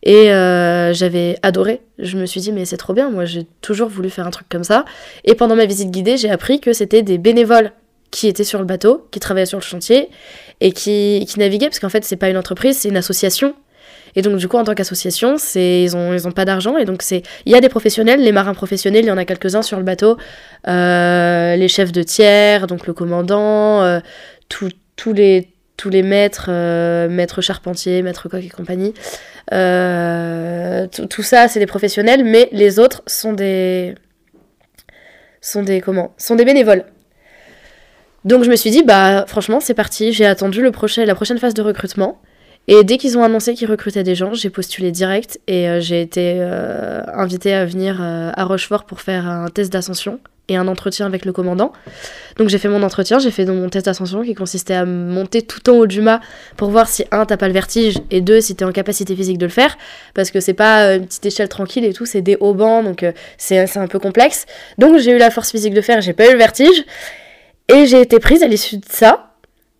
Et j'avais adoré. Je me suis dit, mais c'est trop bien, moi j'ai toujours voulu faire un truc comme ça. Et pendant ma visite guidée, j'ai appris que c'était des bénévoles qui étaient sur le bateau, qui travaillaient sur le chantier et qui, qui naviguaient, parce qu'en fait, c'est pas une entreprise, c'est une association. Et donc, du coup, en tant qu'association, ils ont, ils ont pas d'argent. Et donc, c'est il y a des professionnels, les marins professionnels, il y en a quelques-uns sur le bateau. Euh, les chefs de tiers, donc le commandant, euh, tous les tous les maîtres, euh, maître charpentier, maître coq et compagnie. Euh, tout ça, c'est des professionnels, mais les autres sont des sont des comment Sont des bénévoles. Donc je me suis dit bah franchement c'est parti. J'ai attendu le prochain la prochaine phase de recrutement. Et dès qu'ils ont annoncé qu'ils recrutaient des gens, j'ai postulé direct et euh, j'ai été euh, invitée à venir euh, à Rochefort pour faire un test d'ascension et un entretien avec le commandant. Donc j'ai fait mon entretien, j'ai fait mon test d'ascension qui consistait à monter tout en haut du mât pour voir si un t'as pas le vertige et deux si t'es en capacité physique de le faire parce que c'est pas euh, une petite échelle tranquille et tout, c'est des hauts bancs donc c'est un peu complexe. Donc j'ai eu la force physique de faire, j'ai pas eu le vertige et j'ai été prise à l'issue de ça.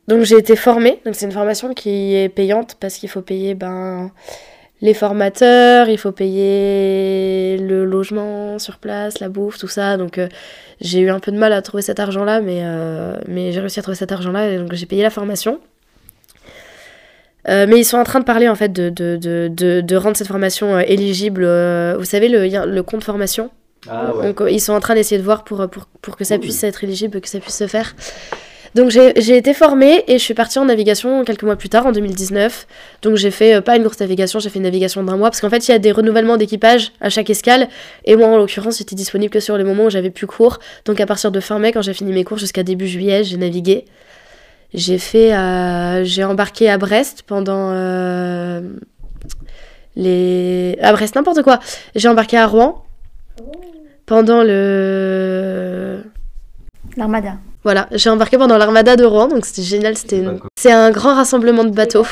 Donc j'ai été formée, donc c'est une formation qui est payante parce qu'il faut payer ben les formateurs, il faut payer le logement sur place, la bouffe, tout ça. Donc euh, j'ai eu un peu de mal à trouver cet argent-là, mais, euh, mais j'ai réussi à trouver cet argent-là donc j'ai payé la formation. Euh, mais ils sont en train de parler en fait de, de, de, de, rendre cette formation éligible. vous savez, le, le compte formation? Ah donc ils sont en train d'essayer de voir pour, pour, pour que ça puisse être éligible, que ça puisse se faire. Donc j'ai j'ai été formée et je suis partie en navigation quelques mois plus tard, en 2019. Donc j'ai fait euh, pas une course navigation, j'ai fait une navigation d'un mois parce qu'en fait il y a des renouvellements d'équipage à chaque escale. Et moi en l'occurrence j'étais disponible que sur les moments où j'avais plus cours. Donc à partir de fin mai, quand j'ai fini mes cours jusqu'à début juillet, j'ai navigué. J'ai fait, euh, j'ai embarqué à Brest pendant euh, les, à Brest n'importe quoi. J'ai embarqué à Rouen pendant le L'armada. voilà, j'ai embarqué pendant l'armada de Rouen, donc c'était génial. C'était une- c'est un grand rassemblement de bateaux.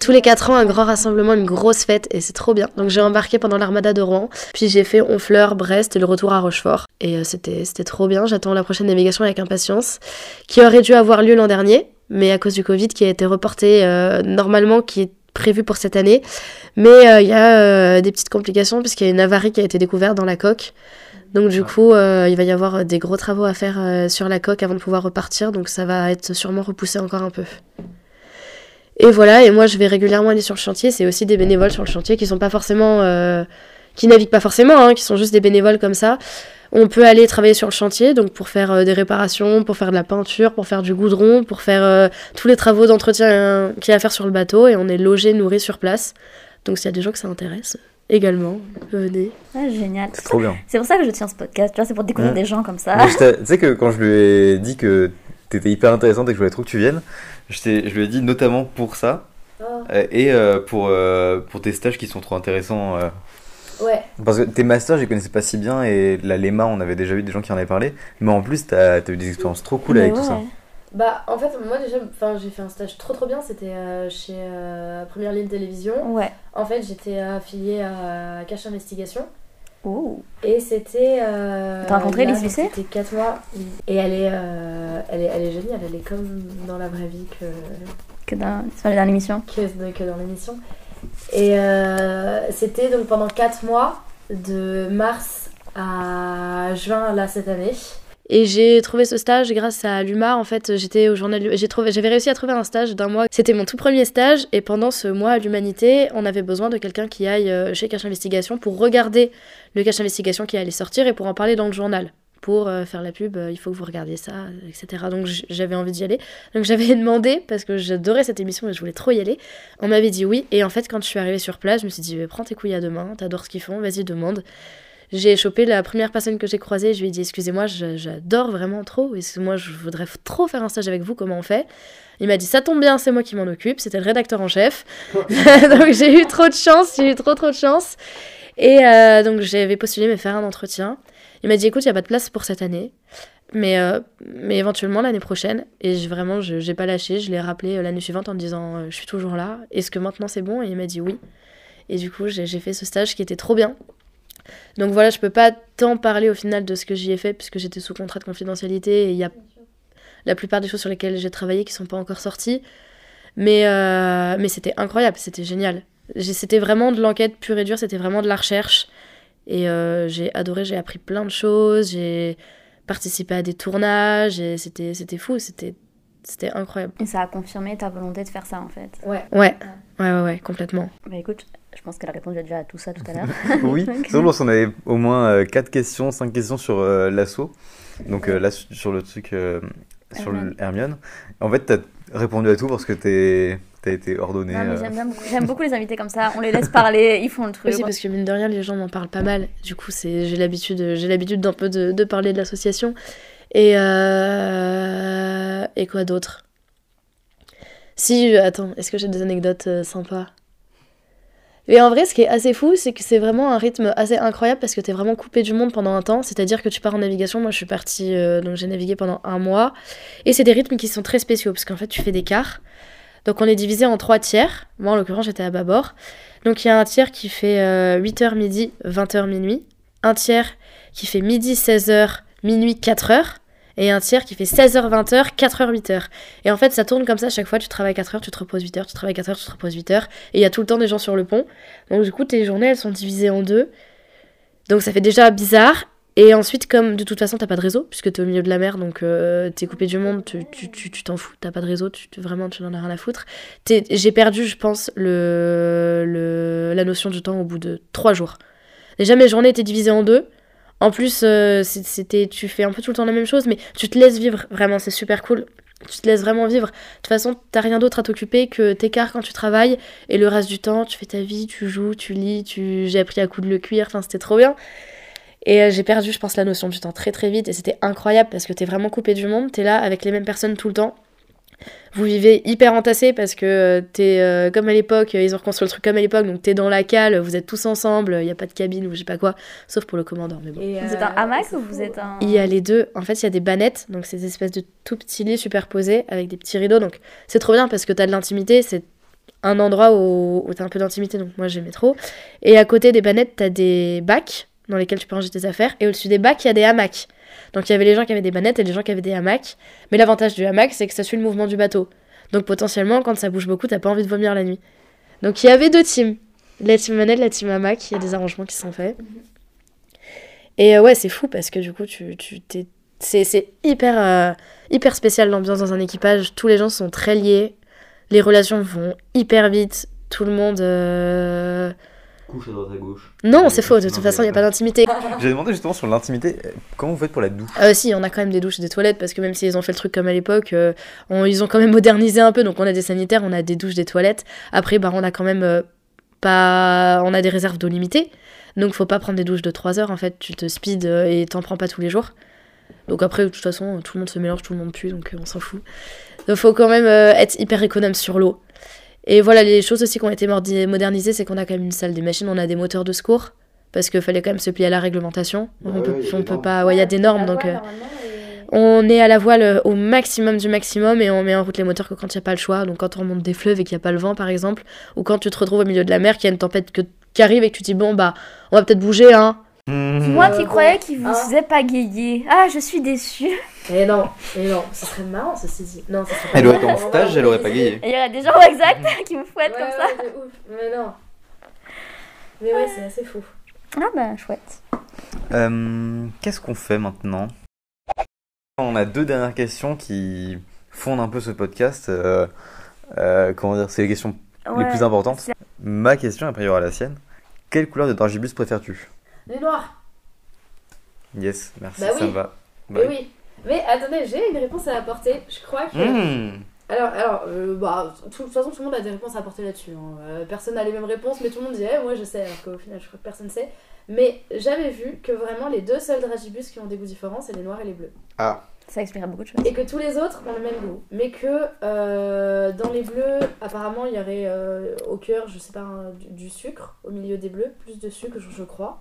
Tous les 4 ans, un grand rassemblement, une grosse fête, et c'est trop bien. Donc j'ai embarqué pendant l'armada de Rouen, puis j'ai fait Honfleur, Brest et le retour à Rochefort. Et euh, c'était c'était trop bien. J'attends la prochaine navigation avec impatience, qui aurait dû avoir lieu l'an dernier, mais à cause du Covid, qui a été reporté euh, normalement, qui est prévu pour cette année. Mais euh, il y a euh, des petites complications, puisqu'il y a une avarie qui a été découverte dans la coque. Donc du coup, euh, il va y avoir des gros travaux à faire euh, sur la coque avant de pouvoir repartir, donc ça va être sûrement repoussé encore un peu. Et voilà, et moi je vais régulièrement aller sur le chantier, c'est aussi des bénévoles sur le chantier qui sont pas forcément... euh, qui naviguent pas forcément, hein, qui sont juste des bénévoles comme ça. On peut aller travailler sur le chantier, donc pour faire euh, des réparations, pour faire de la peinture, pour faire du goudron, pour faire euh, tous les travaux d'entretien euh, qu'il y a à faire sur le bateau, et on est logé, nourri sur place. Donc s'il y a des gens que ça intéresse, également, venez. Ah, génial. C'est trop bien. C'est pour ça que je tiens ce podcast, tu vois, c'est pour découvrir des gens comme ça. Tu sais que quand je lui ai dit que t'étais hyper intéressante et que je voulais trop que tu viennes, je, t'ai- je lui ai dit notamment pour ça euh, et euh, pour, euh, pour tes stages qui sont trop intéressants. euh. Ouais. Parce que tes masters, je les connaissais pas si bien et la LEMA, on avait déjà eu des gens qui en avaient parlé. Mais en plus, t'as as eu des expériences trop cool Mais avec tout ça. Bah, en fait, moi déjà, enfin, j'ai fait un stage trop trop bien. C'était euh, chez euh, Première Ligne Télévision. Ouais. En fait, j'étais affiliée à Cache Investigation. Ouh. Et c'était. Euh, T'as rencontré Lise Lucet C'était 4 mois. Et elle est, euh, elle, est, elle est géniale. Elle est comme dans la vraie vie que, Que dans, sur- dans l'émission. que, que dans l'émission. Et euh, c'était donc pendant 4 mois, de mars à juin, là, cette année. Et j'ai trouvé ce stage grâce à l'UMA. En fait, j'étais au journal. J'ai trouvé, j'avais réussi à trouver un stage d'un mois. C'était mon tout premier stage. Et pendant ce mois à l'humanité, on avait besoin de quelqu'un qui aille euh, chez Cache Investigation pour regarder le Cache Investigation qui allait sortir et pour en parler dans le journal. Pour euh, faire la pub, euh, il faut que vous regardiez ça, etc. Donc j'avais envie d'y aller. Donc j'avais (laughs) demandé, parce que j'adorais cette émission et je voulais trop y aller. On m'avait dit oui. Et en fait, quand je suis arrivée sur place, je me suis dit, prends tes couilles à deux mains, t'adores ce qu'ils font, vas-y, demande. J'ai chopé la première personne que j'ai croisée, je lui ai dit excusez-moi, j'adore vraiment trop, et moi je voudrais trop faire un stage avec vous, comment on fait? Il m'a dit ça tombe bien, c'est moi qui m'en occupe, c'était le rédacteur en chef. (laughs) donc j'ai eu trop de chance, j'ai eu trop trop de chance. Et euh, donc j'avais postulé mais faire un entretien. Il m'a dit écoute, il n'y a pas de place pour cette année, mais, euh, mais éventuellement l'année prochaine. Et j'ai- vraiment, je n'ai pas lâché, je l'ai rappelé euh, l'année suivante en me disant euh, je suis toujours là, est-ce que maintenant c'est bon? Et il m'a dit oui. Et du coup, j'ai fait ce stage qui était trop bien. Donc voilà, je peux pas tant parler au final de ce que j'y ai fait puisque j'étais sous contrat de confidentialité et il y a la plupart des choses sur lesquelles j'ai travaillé qui sont pas encore sorties. Mais, mais c'était incroyable, c'était génial. C'était vraiment de l'enquête pure et dure, c'était vraiment de la recherche. Et euh, j'ai adoré, j'ai appris plein de choses, j'ai participé à des tournages et c'était c'était fou, c'était c'était incroyable. Et ça a confirmé ta volonté de faire ça en fait. Ouais. Ouais, ouais, ouais, ouais, complètement. Bah écoute, je pense qu'elle a répondu déjà à tout ça tout à l'heure. (laughs) Oui, Ok. surtout lorsqu'on avait au moins 4 questions, 5 questions sur euh, l'assaut. Donc euh, là, su- sur le truc, euh, sur Hermione. Hermione. En fait, t'as- répondu à tout parce que t'es t'as été ordonné. Non, mais euh. j'aime bien beaucoup- j'aime beaucoup les invités comme ça. On les laisse parler, ils font le truc. Aussi parce que mine de rien, les gens m'en parlent pas mal. Du coup, c'est j'ai l'habitude, j'ai l'habitude d'un peu de, de parler de l'association. Et euh... et quoi d'autre? Si, attends, est-ce que j'ai des anecdotes euh, sympas? Et en vrai, ce qui est assez fou, c'est que c'est vraiment un rythme assez incroyable parce que t'es vraiment coupé du monde pendant un temps. C'est-à-dire que tu pars en navigation. Moi, je suis partie, euh, donc j'ai navigué pendant un mois. Et c'est des rythmes qui sont très spéciaux parce qu'en fait, tu fais des quarts. Donc on est divisé en trois tiers. Moi, en l'occurrence, j'étais à bâbord. Donc il y a un tiers qui fait 8h midi, 20h minuit. Un tiers qui fait midi, 16h, minuit, 4h. Et un tiers qui fait 16h, 20h, 4h, 8h. Et en fait, ça tourne comme ça. Chaque fois, tu travailles 4h, tu te reposes 8h, tu travailles 4h, tu te reposes 8h. Et il y a tout le temps des gens sur le pont. Donc du coup, tes journées, elles sont divisées en deux. Donc ça fait déjà bizarre. Et ensuite, comme de toute façon, t'as pas de réseau, puisque t'es au milieu de la mer, donc euh, t'es coupé du monde, tu tu- tu- tu t'en fous, t'as pas de réseau, tu, tu- vraiment, tu n'en as rien à foutre. J'ai perdu, je pense, le, le, la notion du temps au bout de trois jours. Déjà, mes journées étaient divisées en deux. En plus, euh, c'était, tu fais un peu tout le temps la même chose, mais tu te laisses vivre, vraiment, c'est super cool. Tu te laisses vraiment vivre. De toute façon, t'as rien d'autre à t'occuper que t'écarts quand tu travailles, et le reste du temps, tu fais ta vie, tu joues, tu lis, tu... j'ai appris à coudre le cuir, enfin, c'était trop bien. Et euh, j'ai perdu, je pense, la notion du temps très très vite, et c'était incroyable parce que t'es vraiment coupé du monde, t'es là avec les mêmes personnes tout le temps. Vous vivez hyper entassés parce que euh, t'es euh, comme à l'époque, euh, ils ont reconstruit le truc comme à l'époque, donc t'es dans la cale, vous êtes tous ensemble, il n'y a pas de cabine ou je sais pas quoi, sauf pour le commandant. Mais bon. Vous êtes un hamac ou vous êtes un. Il y a les deux. En fait, il y a des bannettes, donc ces espèces de tout petits lits superposés avec des petits rideaux. Donc c'est trop bien parce que t'as de l'intimité. C'est un endroit où, où t'as un peu d'intimité. Donc moi j'aimais trop. Et à côté des bannettes, t'as des bacs dans lesquels tu peux ranger tes affaires. Et au-dessus des bacs, il y a des hamacs. Donc il y avait les gens qui avaient des bannettes et les gens qui avaient des hamacs. Mais l'avantage du hamac, c'est que ça suit le mouvement du bateau. Donc potentiellement, quand ça bouge beaucoup, t'as pas envie de vomir la nuit. Donc il y avait deux teams. La team manette, la team hamac. Il y a des arrangements qui sont faits. Et euh, ouais, c'est fou parce que du coup, tu, tu t'es- c'est, c'est hyper, euh, hyper spécial l'ambiance dans un équipage. Tous les gens sont très liés. Les relations vont hyper vite. Tout le monde. euh, Couche à droite à gauche. Non, c'est faux. De toute façon, il n'y a pas d'intimité. (laughs) J'ai demandé justement sur l'intimité, comment vous faites pour la douche? Euh, si, on a quand même des douches et des toilettes parce que même s'ils ont fait le truc comme à l'époque, euh, on- ils ont quand même modernisé un peu. Donc on a des sanitaires, on a des douches, des toilettes. Après, bah, on a quand même euh, pas, on a des réserves d'eau limitées. Donc faut pas prendre des douches de 3 heures en fait. Tu te speed et t'en prends pas tous les jours. Donc après, de toute façon, tout le monde se mélange, tout le monde pue, donc on s'en fout. Donc faut quand même euh, être hyper économe sur l'eau. Et voilà, les choses aussi qui ont été modernisées, c'est qu'on a quand même une salle des machines, on a des moteurs de secours. Parce qu'il fallait quand même se plier à la réglementation. on peut, on peut pas. Ouais, il y a des normes, donc. euh, on est à la voile euh, au maximum du maximum et on met en route les moteurs que quand il n'y a pas le choix. Donc quand on remonte des fleuves et qu'il n'y a pas le vent par exemple, ou quand tu te retrouves au milieu de la mer, qu'il y a une tempête que- qui arrive et que tu te dis bon bah on va peut-être bouger hein. Moi qui Euh, croyais qu'il vous Ah. faisait pagayer. Ah, je suis déçue. Et non, et non, ce serait marrant ceci dit. Non, ça serait Elle aurait été en stage, elle aurait. Et il y a des gens (laughs) exacts qui vous fouettent comme ça. Mais non. Mais ouais, c'est assez fou. Ah bah chouette. Euh, Qu'est-ce qu'on fait maintenant? On a deux dernières questions qui fondent un peu ce podcast. euh, euh, comment dire C'est les questions les plus importantes. Ma question, après il y aura la sienne. Quelle couleur de dragibus préfères-tu? Les noirs. Yes, merci, Bah ça me va. Mais Bah oui. Mais attendez, j'ai une réponse à apporter. Je crois que. Mmh. Alors, alors euh, bah, tout- de toute façon, tout le monde a des réponses à apporter là-dessus. hein. Euh, personne n'a les mêmes réponses, mais tout le monde dit, Eh, moi je sais, alors qu'au final, je crois que personne sait. Mais j'avais vu que vraiment les deux seuls dragibus qui ont des goûts différents, c'est les noirs et les bleus. Ah, Ça expliquerait beaucoup de choses. Et que tous les autres ont le même goût. Mais que euh, dans les bleus, apparemment, il y aurait euh, au cœur, je sais pas, un- du, du sucre au milieu des bleus, plus de sucre, je, je crois.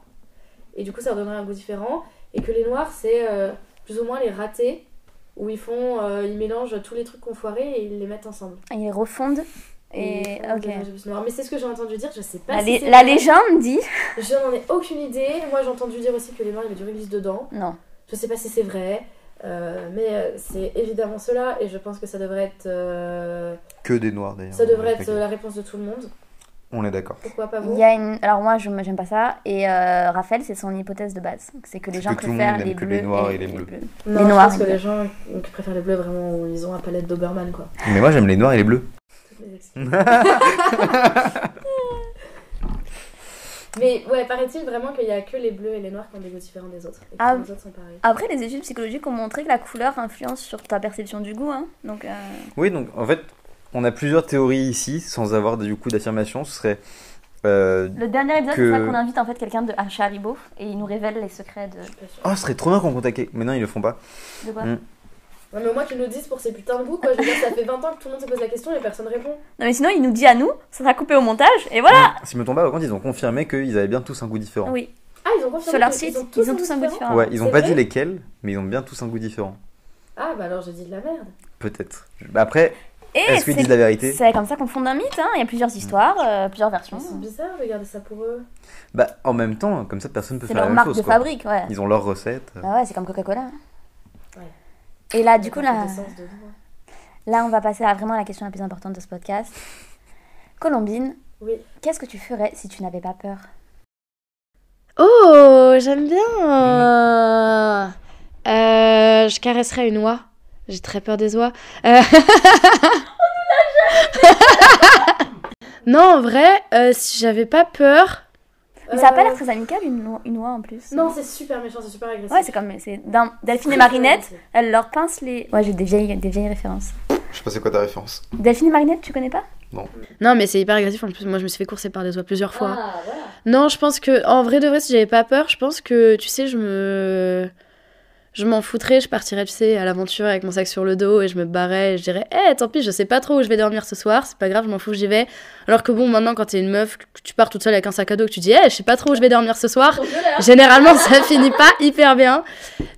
Et du coup, ça donnerait un goût différent. Et que les noirs, c'est euh, plus ou moins les ratés, où ils font, euh, ils mélangent tous les trucs qu'on foirait et ils les mettent ensemble. Ils refondent. Et Et ils font ok. Mais c'est ce que j'ai entendu dire, je sais pas La, si la vrai. légende dit. Je n'en ai aucune idée. Moi, j'ai entendu dire aussi que les noirs, il y avait du réglisse dedans. Non. Je sais pas si c'est vrai, euh, mais c'est évidemment cela, et je pense que ça devrait être, euh, que des noirs d'ailleurs. ça devrait être la réponse de tout le monde. On est d'accord. Pourquoi pas Il vous y a une. Alors moi, je j'aime pas ça. Et euh, Raphaël, c'est son hypothèse de base. C'est que les gens que tout le préfèrent monde les n'aime que bleus les noirs et les bleus. Non, Les je noirs, pense que les gens qui préfèrent les bleus, vraiment, ils ont un palette Doberman, quoi. Mais moi j'aime les noirs et les bleus. (laughs) Mais ouais, paraît-il vraiment qu'il y a que les bleus et les noirs qui ont des goûts différents des autres. Et Ah. les autres sont pareils. Après, les études psychologiques ont montré que la couleur influence sur ta perception du goût. Hein. Donc, euh, Oui, donc en fait, on a plusieurs théories ici, sans avoir du coup d'affirmation. Ce serait. euh, le dernier épisode, Que- c'est ça qu'on invite en fait quelqu'un de chez Haribo et il nous révèle les secrets de. Oh, ce serait trop bien qu'on contacte. Mais non, ils le font pas. De quoi Mm. Ouais, mais au moins qu'ils nous disent pour ces putains de goûts, quoi. Je veux dire, ça fait 20 ans que tout le monde se pose la question et personne répond. Non, mais sinon, il nous dit à nous, ça sera coupé au montage et voilà Si je me trompe pas, par contre, ils ont confirmé qu'ils avaient bien tous un goût différent. Oui, Ah, ils ont confirmé sur leur qu'ils site, ont tous ils ont tous un goût différent. Ouais, ils ont pas dit lesquels, mais ils ont bien tous un goût différent. Ah, bah alors j'ai dit de la merde. Peut-être. Bah Après, est-ce qu'ils c'est- disent la vérité C'est comme ça qu'on fonde un mythe, hein. il y a plusieurs histoires, euh, plusieurs versions. C'est bizarre de garder ça pour eux. Bah, en même temps, comme ça, personne peut C'est faire la leur même marque chose. de quoi. fabrique, ouais. Ils ont leur recette. Ah ouais, c'est comme Coca-Cola. Ouais. Et là, du coup, là, dedans. là, on va passer à vraiment la question la plus importante de ce podcast. Colombine, Oui. qu'est-ce que tu ferais si tu n'avais pas peur? Oh, j'aime bien. Euh, je caresserais une oie. J'ai très peur des oies. Euh, (laughs) non, en vrai, euh, si j'avais pas peur. Mais ça a pas Euh, l'air très amical, une, oie- une oie en plus. Non, c'est super méchant, c'est super agressif. Ouais, c'est comme c'est d'un- Delphine et Marinette, (laughs) elles leur pincent les. Ouais, j'ai des vieilles, des vieilles références. Je sais pas c'est quoi ta référence. Delphine et Marinette, tu connais pas? Non, mais c'est hyper agressif. En plus, moi, je me suis fait courser par des oies plusieurs fois. Ah, voilà. Non, je pense que, en vrai de vrai, si j'avais pas peur, je pense que, tu sais, je me. Je m'en foutrais, je partirais, tu sais, à l'aventure avec mon sac sur le dos et je me barrais et je dirais, eh, tant pis, je sais pas trop où je vais dormir ce soir, c'est pas grave, je m'en fous, j'y vais. Alors que bon, maintenant, quand t'es une meuf, que tu pars toute seule avec un sac à dos, que tu dis, eh, je sais pas trop où je vais dormir ce soir, (laughs) généralement, ça finit pas hyper bien.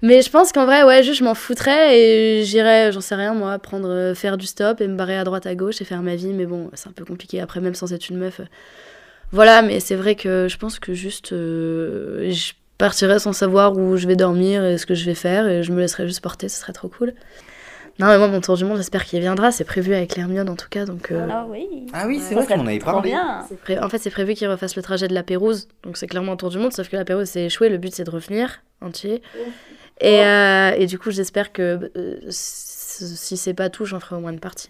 Mais je pense qu'en vrai, ouais, juste, je m'en foutrais et j'irais, j'en sais rien, moi, prendre, euh, faire du stop et me barrer à droite, à gauche et faire ma vie. Mais bon, c'est un peu compliqué après, même sans être une meuf. Voilà, mais c'est vrai que je pense que juste, euh, je partirais sans savoir où je vais dormir et ce que je vais faire et je me laisserais juste porter, ce serait trop cool. Non, mais moi, mon tour du monde, j'espère qu'il viendra. C'est prévu avec l'Hermione en tout cas, donc. euh, Ah oui. Ah oui, c'est vrai qu'on avait parlé. pré- En fait, c'est prévu qu'il refasse le trajet de la Pérouse, donc c'est clairement un tour du monde, sauf que la Pérouse s'est échouée, le but c'est de revenir entier. Et, euh, et du coup, j'espère que euh, si c'est pas tout, j'en ferai au moins une partie.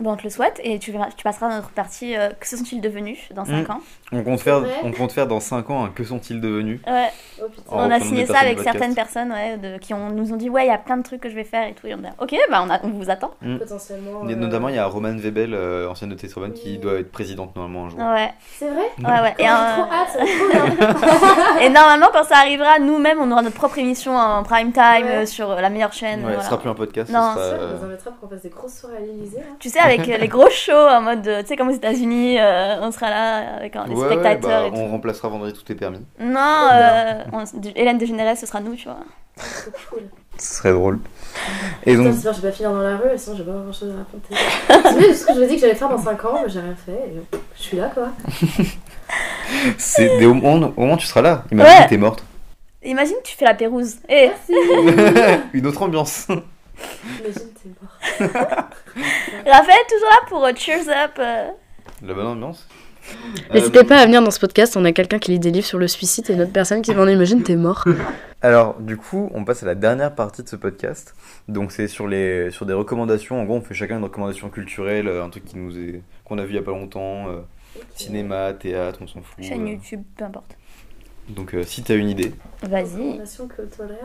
Bon, on te le souhaite et tu, tu passeras à notre partie euh, Que se sont-ils devenus dans 5 Mm. ans On compte, faire, on compte faire dans 5 ans un Que sont-ils devenus Ouais, Oh on a signé ça avec certaines personnes ouais, de, qui ont, nous ont dit Ouais, il y a plein de trucs que je vais faire et tout. Et on a Ok, bah on, a, on vous attend. Potentiellement. Il y a- euh, Notamment, il y a Roman Webel, euh, ancienne de Testovan, qui doit être présidente normalement un jour. Ouais, C'est vrai? Ouais, ouais. J'ai Et, trop euh, hâte, ça va être trop bien. (laughs) et normalement, quand ça arrivera, nous-mêmes, on aura notre propre émission en prime time Ouais. sur la meilleure chaîne. Ouais, voilà. ce sera plus un podcast, Non, Ça, sera, on nous invitera pour qu'on fasse des grosses soirées à l'Elysée. là. Tu sais, avec les gros shows en mode, tu sais, comme aux États-Unis, euh, on sera là avec euh, les ouais, ouais, spectateurs bah, et tout. on remplacera Vendredi tout est permis. Non, euh, on- de- Hélène Dégénérée, ce sera nous, tu vois. Trop cool. Ce serait drôle. Et Putain, donc, j'espère que je vais pas finir dans la rue, sinon j'ai pas grand chose à raconter. tu sais, ce que je me dis que j'allais faire dans 5 ans, mais j'ai rien fait. et je suis là quoi. (laughs) c'est au, moment, au moment où tu seras là, imagine Ouais. que t'es morte. Imagine, tu fais la pérouse. Et (laughs) Une autre ambiance. Imagine, t'es mort. (laughs) Raphaël, toujours là pour euh, Cheers Up. euh. La bonne ambiance. N'hésitez pas à venir dans ce podcast, on a quelqu'un qui lit des livres sur le suicide et une autre personne qui m'en imagine, t'es mort. (laughs) Alors, du coup, on passe à la dernière partie de ce podcast. Donc, c'est sur, les, sur des recommandations. En gros, on fait chacun une recommandation culturelle, euh, un truc qui nous est, qu'on a vu il y a pas longtemps. euh, cinéma, théâtre, on s'en fout. Chaîne euh. YouTube, peu importe. Donc, euh, si t'as une idée. Vas-y. Recommandation culturelle.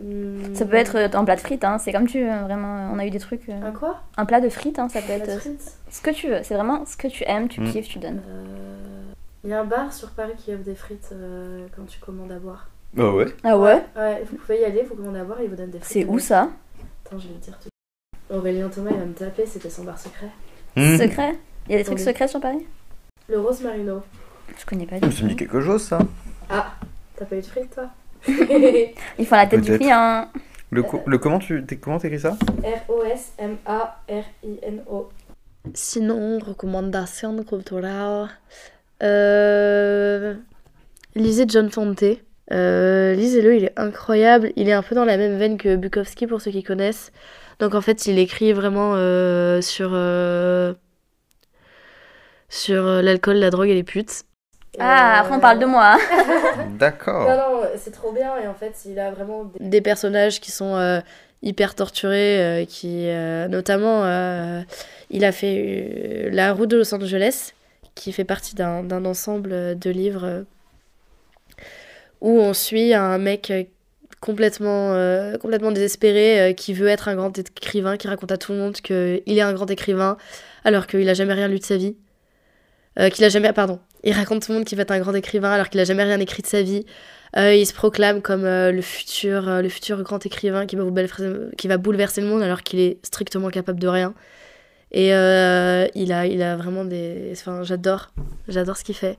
Hmm. Ça peut être euh, un plat de frites, hein. c'est comme tu veux, vraiment. On a eu des trucs. euh, Un quoi? Un plat de frites, hein, ça peut être euh, ce que tu veux. C'est vraiment ce que tu aimes, tu Mm. kiffes, tu donnes. Euh, Il y a un bar sur Paris qui offre des frites euh, quand tu commandes à boire. Bah ouais? Ah ouais? Ouais, vous pouvez y aller, vous commandez à boire et ils vous donnent des frites. C'est où ça? Attends, je vais le dire tout. Aurélien Thomas, il va me taper, c'était son bar secret. Hmm. Secret? Il y a des trucs Oui. secrets sur Paris? Le Rose Marino. Je connais pas Ça du me dit tout. quelque chose, ça. Ah, t'as pas eu de frites toi? (laughs) Ils font la tête du client. Le, co- le comment tu comment t'écris ça R-O-S-M-A-R-I-N-O. Sinon, recommandation culturelle. Euh... Lisez John Fante. Euh, Lisez-le, il est incroyable. Il est un peu dans la même veine que Bukowski pour ceux qui connaissent. Donc en fait, il écrit vraiment euh, sur, euh, sur euh, l'alcool, la drogue et les putes. Ah, après on parle de moi. hein. (laughs) D'accord. Non, non, c'est trop bien et en fait, il a vraiment des, des personnages qui sont euh, hyper torturés, euh, qui euh, notamment, euh, il a fait euh, La route de Los Angeles, qui fait partie d'un d'un ensemble de livres euh, où on suit un mec euh, complètement, euh, complètement désespéré euh, qui veut être un grand écrivain, qui raconte à tout le monde qu'il est un grand écrivain alors qu'il a jamais rien lu de sa vie. Euh, qu'il a jamais. Pardon. Il raconte tout le monde qu'il va être un grand écrivain alors qu'il a jamais rien écrit de sa vie. Euh, il se proclame comme euh, le, futur, le futur grand écrivain qui va, bouleverser, qui va bouleverser le monde alors qu'il est strictement capable de rien. Et il, a, il a vraiment des. Enfin, j'adore. J'adore ce qu'il fait.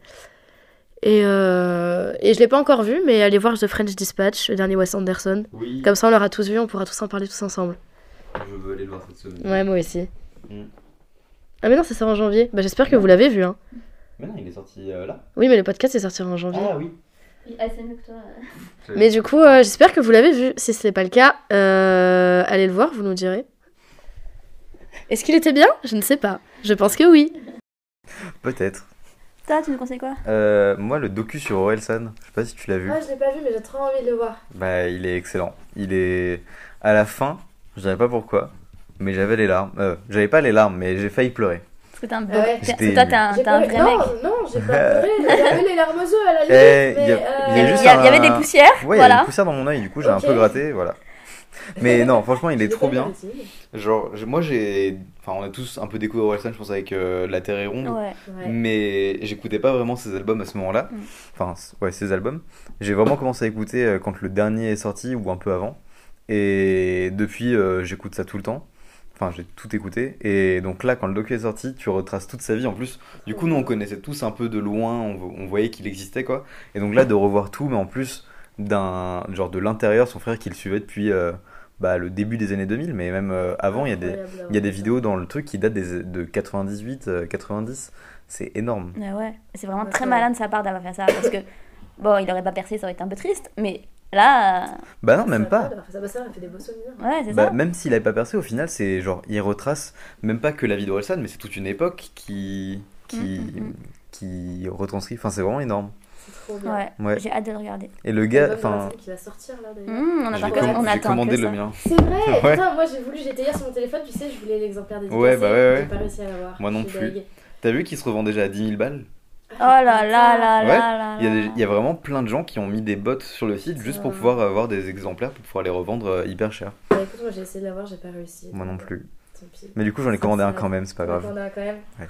Et, euh, et je l'ai pas encore vu, mais allez voir The French Dispatch, le dernier Wes Anderson. Oui. Comme ça, on l'aura tous vu, on pourra tous en parler tous ensemble. Je veux aller le voir cette semaine. Ouais, moi aussi. Mm. Ah, mais non, ça sort en janvier. Bah, j'espère que vous l'avez vu. Hein. Mais non, il est sorti euh, là. Oui, mais le podcast est sorti en janvier. Ah oui. Ah, c'est mieux que toi. Mais du coup, euh, j'espère que vous l'avez vu. Si ce n'est pas le cas, euh, allez le voir, vous nous direz. Est-ce qu'il était bien? Je ne sais pas. Je pense que oui. Peut-être. Toi, tu nous conseilles quoi? Euh, moi, le docu sur Orelsan, je sais pas si tu l'as vu. je l'ai pas vu, mais j'ai trop envie de le voir. Bah, il est excellent. Il est à la fin, je savais pas pourquoi, mais j'avais les larmes. Euh, j'avais pas les larmes, mais j'ai failli pleurer. Parce que t'es un, Ah ouais. toi, t'es un, t'es un vrai mec. non, j'ai pas pleuré. (laughs) J'avais les larmes aux yeux à la limite. Il y mais, il euh, avait des poussières, Ouais, il y avait voilà. une poussière dans mon œil, du coup j'ai un peu gratté, voilà. Mais non, franchement, il est trop bien. (laughs) Genre, moi j'ai. Enfin, on a tous un peu découvert Orelsan, je pense, avec euh, La Terre est ronde. Ouais. Mais j'écoutais pas vraiment ses albums à ce moment-là. Mm. Enfin, ouais, ses albums. J'ai vraiment commencé à écouter euh, quand le dernier est sorti ou un peu avant. Et depuis, euh, j'écoute ça tout le temps. Enfin, j'ai tout écouté. Et donc là, quand le docu est sorti, tu retraces toute sa vie. En plus, du coup, nous, on connaissait tous un peu de loin. On, vo- on voyait qu'il existait, quoi. Et donc là, de revoir tout, mais en plus d'un genre de l'intérieur, son frère qui le suivait depuis euh, bah, le début des années 2000, mais même euh, avant, il y a des, il y a des vidéos dans le truc qui datent des, de 98, euh, 90. C'est énorme. Ouais, ouais. C'est vraiment Ouais, très malin de sa part d'avoir fait ça. Parce que, bon, il aurait pas percé, ça aurait été un peu triste. Mais là, Bah non, même Ça pas. va, d'avoir fait ça, ça m'a fait des beaux souvenirs. ouais, c'est Bah, ça. même s'il avait pas percé, au final, c'est genre, il retrace même pas que la vie d'Orelsan, mais c'est toute une époque qui, qui, Mm, mm, mm. qui retranscrit. Enfin, c'est vraiment énorme. C'est trop bien. Ouais. Ouais. J'ai hâte de le regarder. Et le gars, enfin, qui va sortir là d'ailleurs. Mmh, on que- comm- on j'ai attend commandé le mien. C'est vrai, (laughs) Ouais. putain, moi j'ai voulu, j'étais hier sur mon téléphone, tu sais, je voulais l'exemplaire dédicacé. Ouais, bah ouais, ouais. J'ai pas réussi à l'avoir. Moi non plus. T'as vu qu'il se revend déjà à 10 000 balles? Oh là là là Ouais. là il y, a des- là. il y a vraiment plein de gens qui ont mis des bots sur le site juste pour pouvoir avoir des exemplaires pour pouvoir les revendre euh, hyper cher. Bah écoute, moi j'ai essayé de l'avoir, j'ai pas réussi. Moi non plus. Tant pis. Mais du coup, j'en ai Ça, commandé un quand même, c'est pas grave. on a quand même. Ouais.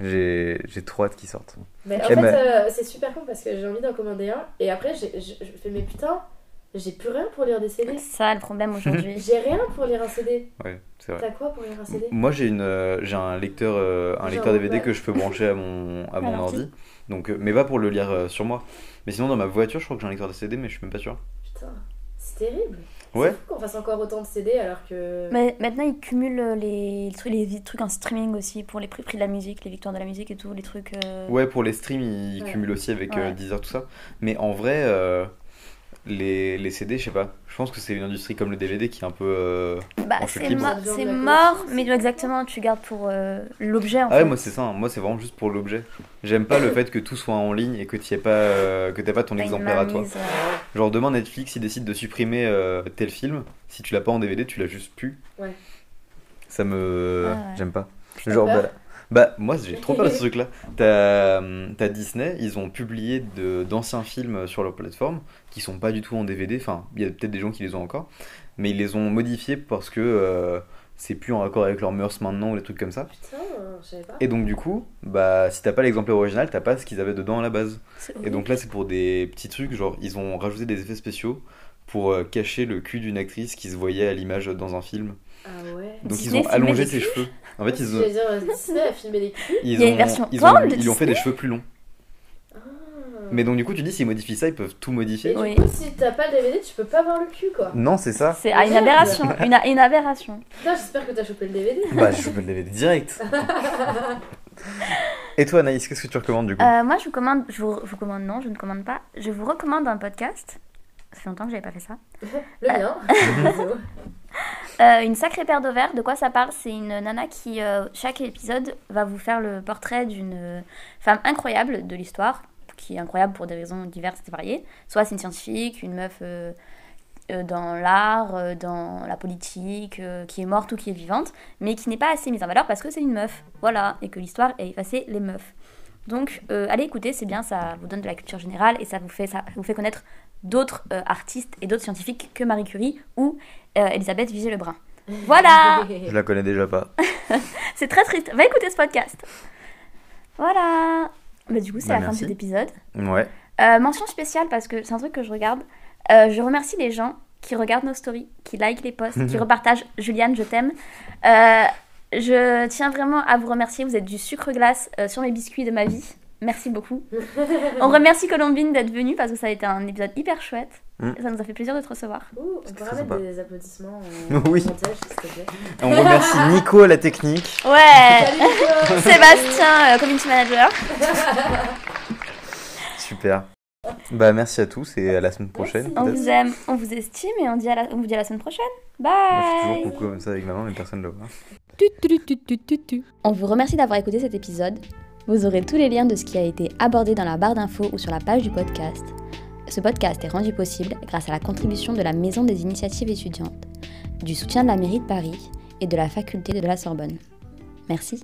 J'ai j'ai trop hâte qu'ils sortent. Mais en Eh fait, ben- euh, c'est super con parce que j'ai envie d'en commander un et après j'ai- je je fais mais putain, j'ai plus rien pour lire des CD. C'est ça le problème aujourd'hui. (laughs) J'ai rien pour lire un CD. Ouais, c'est vrai. T'as quoi pour lire un CD Moi j'ai une euh, j'ai un lecteur euh, un Genre, lecteur DVD ouais. que je peux brancher à mon à mon ordi. Donc euh, mais pas pour le lire euh, sur moi. Mais sinon dans ma voiture, je crois que j'ai un lecteur de CD mais je suis même pas sûr. Putain, c'est terrible. Ouais. C'est fou qu'on fasse encore autant de CD alors que. Mais maintenant, ils cumulent les, les trucs, les trucs en streaming aussi pour les prix, prix de la musique, les victoires de la musique et tout, les trucs. euh, Ouais, pour les streams, ils Ouais. cumulent aussi avec euh, Ouais. Deezer tout ça. Mais en vrai euh, les, les CD, je sais pas. Je pense que c'est une industrie comme le DVD qui est un peu euh, Bah, c'est libre. mort, mais exactement, tu gardes pour euh, l'objet en Ah ouais, fait. moi c'est ça, hein. moi c'est vraiment juste pour l'objet. J'aime pas le fait que tout soit en ligne et que tu pas euh, que t'aies pas ton exemplaire à toi. Genre demain Netflix il décide de supprimer euh, tel film, si tu l'as pas en DVD, tu l'as juste plus. Ouais. Ça me Ah ouais. j'aime pas. Genre peur bah, bah, moi j'ai trop peur de ce (laughs) truc là. T'as hum, t'as Disney, ils ont publié de d'anciens films sur leur plateforme qui sont pas du tout en DVD, enfin il y a peut-être des gens qui les ont encore, mais ils les ont modifiés parce que euh, c'est plus en accord avec leurs mœurs maintenant ou des trucs comme ça. Putain, je savais pas. Et donc du coup, bah si t'as pas l'exemplaire original, t'as pas ce qu'ils avaient dedans à la base. Et donc là c'est pour des petits trucs, genre ils ont rajouté des effets spéciaux pour euh, cacher le cul d'une actrice qui se voyait à l'image dans un film. Ah ouais. Donc Disney ils ont allongé culs cheveux. En fait ils ont, veux dire, euh, Disney a filmé des culs. ils Il y a une ont- version ils ont, de ils ont fait des cheveux plus longs. Ah. Mais donc du coup tu dis s'ils modifient ça, ils peuvent tout Et modifier. du Oui. coup, si t'as pas le DVD, tu peux pas voir le cul quoi. Non c'est ça. C'est une aberration, une, aberration. Putain, j'espère que t'as chopé le DVD. Bah je peux le DVD direct. (laughs) Et toi Anaïs, qu'est-ce que tu recommandes du coup? Euh, moi, je vous commande, je vous, je vous commande, non, je ne commande pas. Je vous recommande un podcast. Ça fait longtemps que j'avais pas fait ça. (laughs) Le mien. (laughs) Euh, une sacrée paire de verres. De quoi ça parle? C'est une nana qui, euh, chaque épisode, va vous faire le portrait d'une euh, femme incroyable de l'histoire, qui est incroyable pour des raisons diverses et variées. Soit c'est une scientifique, une meuf euh, euh, dans l'art, euh, dans la politique, euh, qui est morte ou qui est vivante, mais qui n'est pas assez mise en valeur parce que c'est une meuf. Voilà, et que l'histoire a effacé les meufs. Donc, euh, allez écouter, c'est bien, ça vous donne de la culture générale et ça vous fait, ça vous fait connaître d'autres artistes et d'autres scientifiques que Marie Curie ou Elisabeth Vigée-Lebrun. Voilà (laughs) Je la connais déjà pas. (laughs) C'est très triste. Va écouter ce podcast. Voilà. Bah, du coup, c'est Bah, la fin de cet épisode. Ouais. Euh, mention spéciale parce que c'est un truc que je regarde. Euh, je remercie les gens qui regardent nos stories, qui like les posts, qui (laughs) repartagent. Juliane, je t'aime. Euh, je tiens vraiment à vous remercier. Vous êtes du sucre glace sur mes biscuits de ma vie. Merci beaucoup. (laughs) On remercie Colombine d'être venue parce que ça a été un épisode hyper chouette. Mm. Ça nous a fait plaisir de te recevoir. Ouh, on peut remettre sympa. des applaudissements (laughs) Oui. montage, s'il te plaît. On remercie (laughs) Nico à la technique. Ouais Sébastien, euh, community manager. Super. Bah merci à tous et à la semaine prochaine. On vous aime, on vous estime et on, dit à la- on vous dit à la semaine prochaine. Moi, je fais Bye toujours coucou comme ça avec maman, mais personne ne le voit. On vous remercie d'avoir écouté cet épisode. Vous aurez tous les liens de ce qui a été abordé dans la barre d'infos ou sur la page du podcast. Ce podcast est rendu possible grâce à la contribution de la Maison des initiatives étudiantes, du soutien de la mairie de Paris et de la faculté de la Sorbonne. Merci.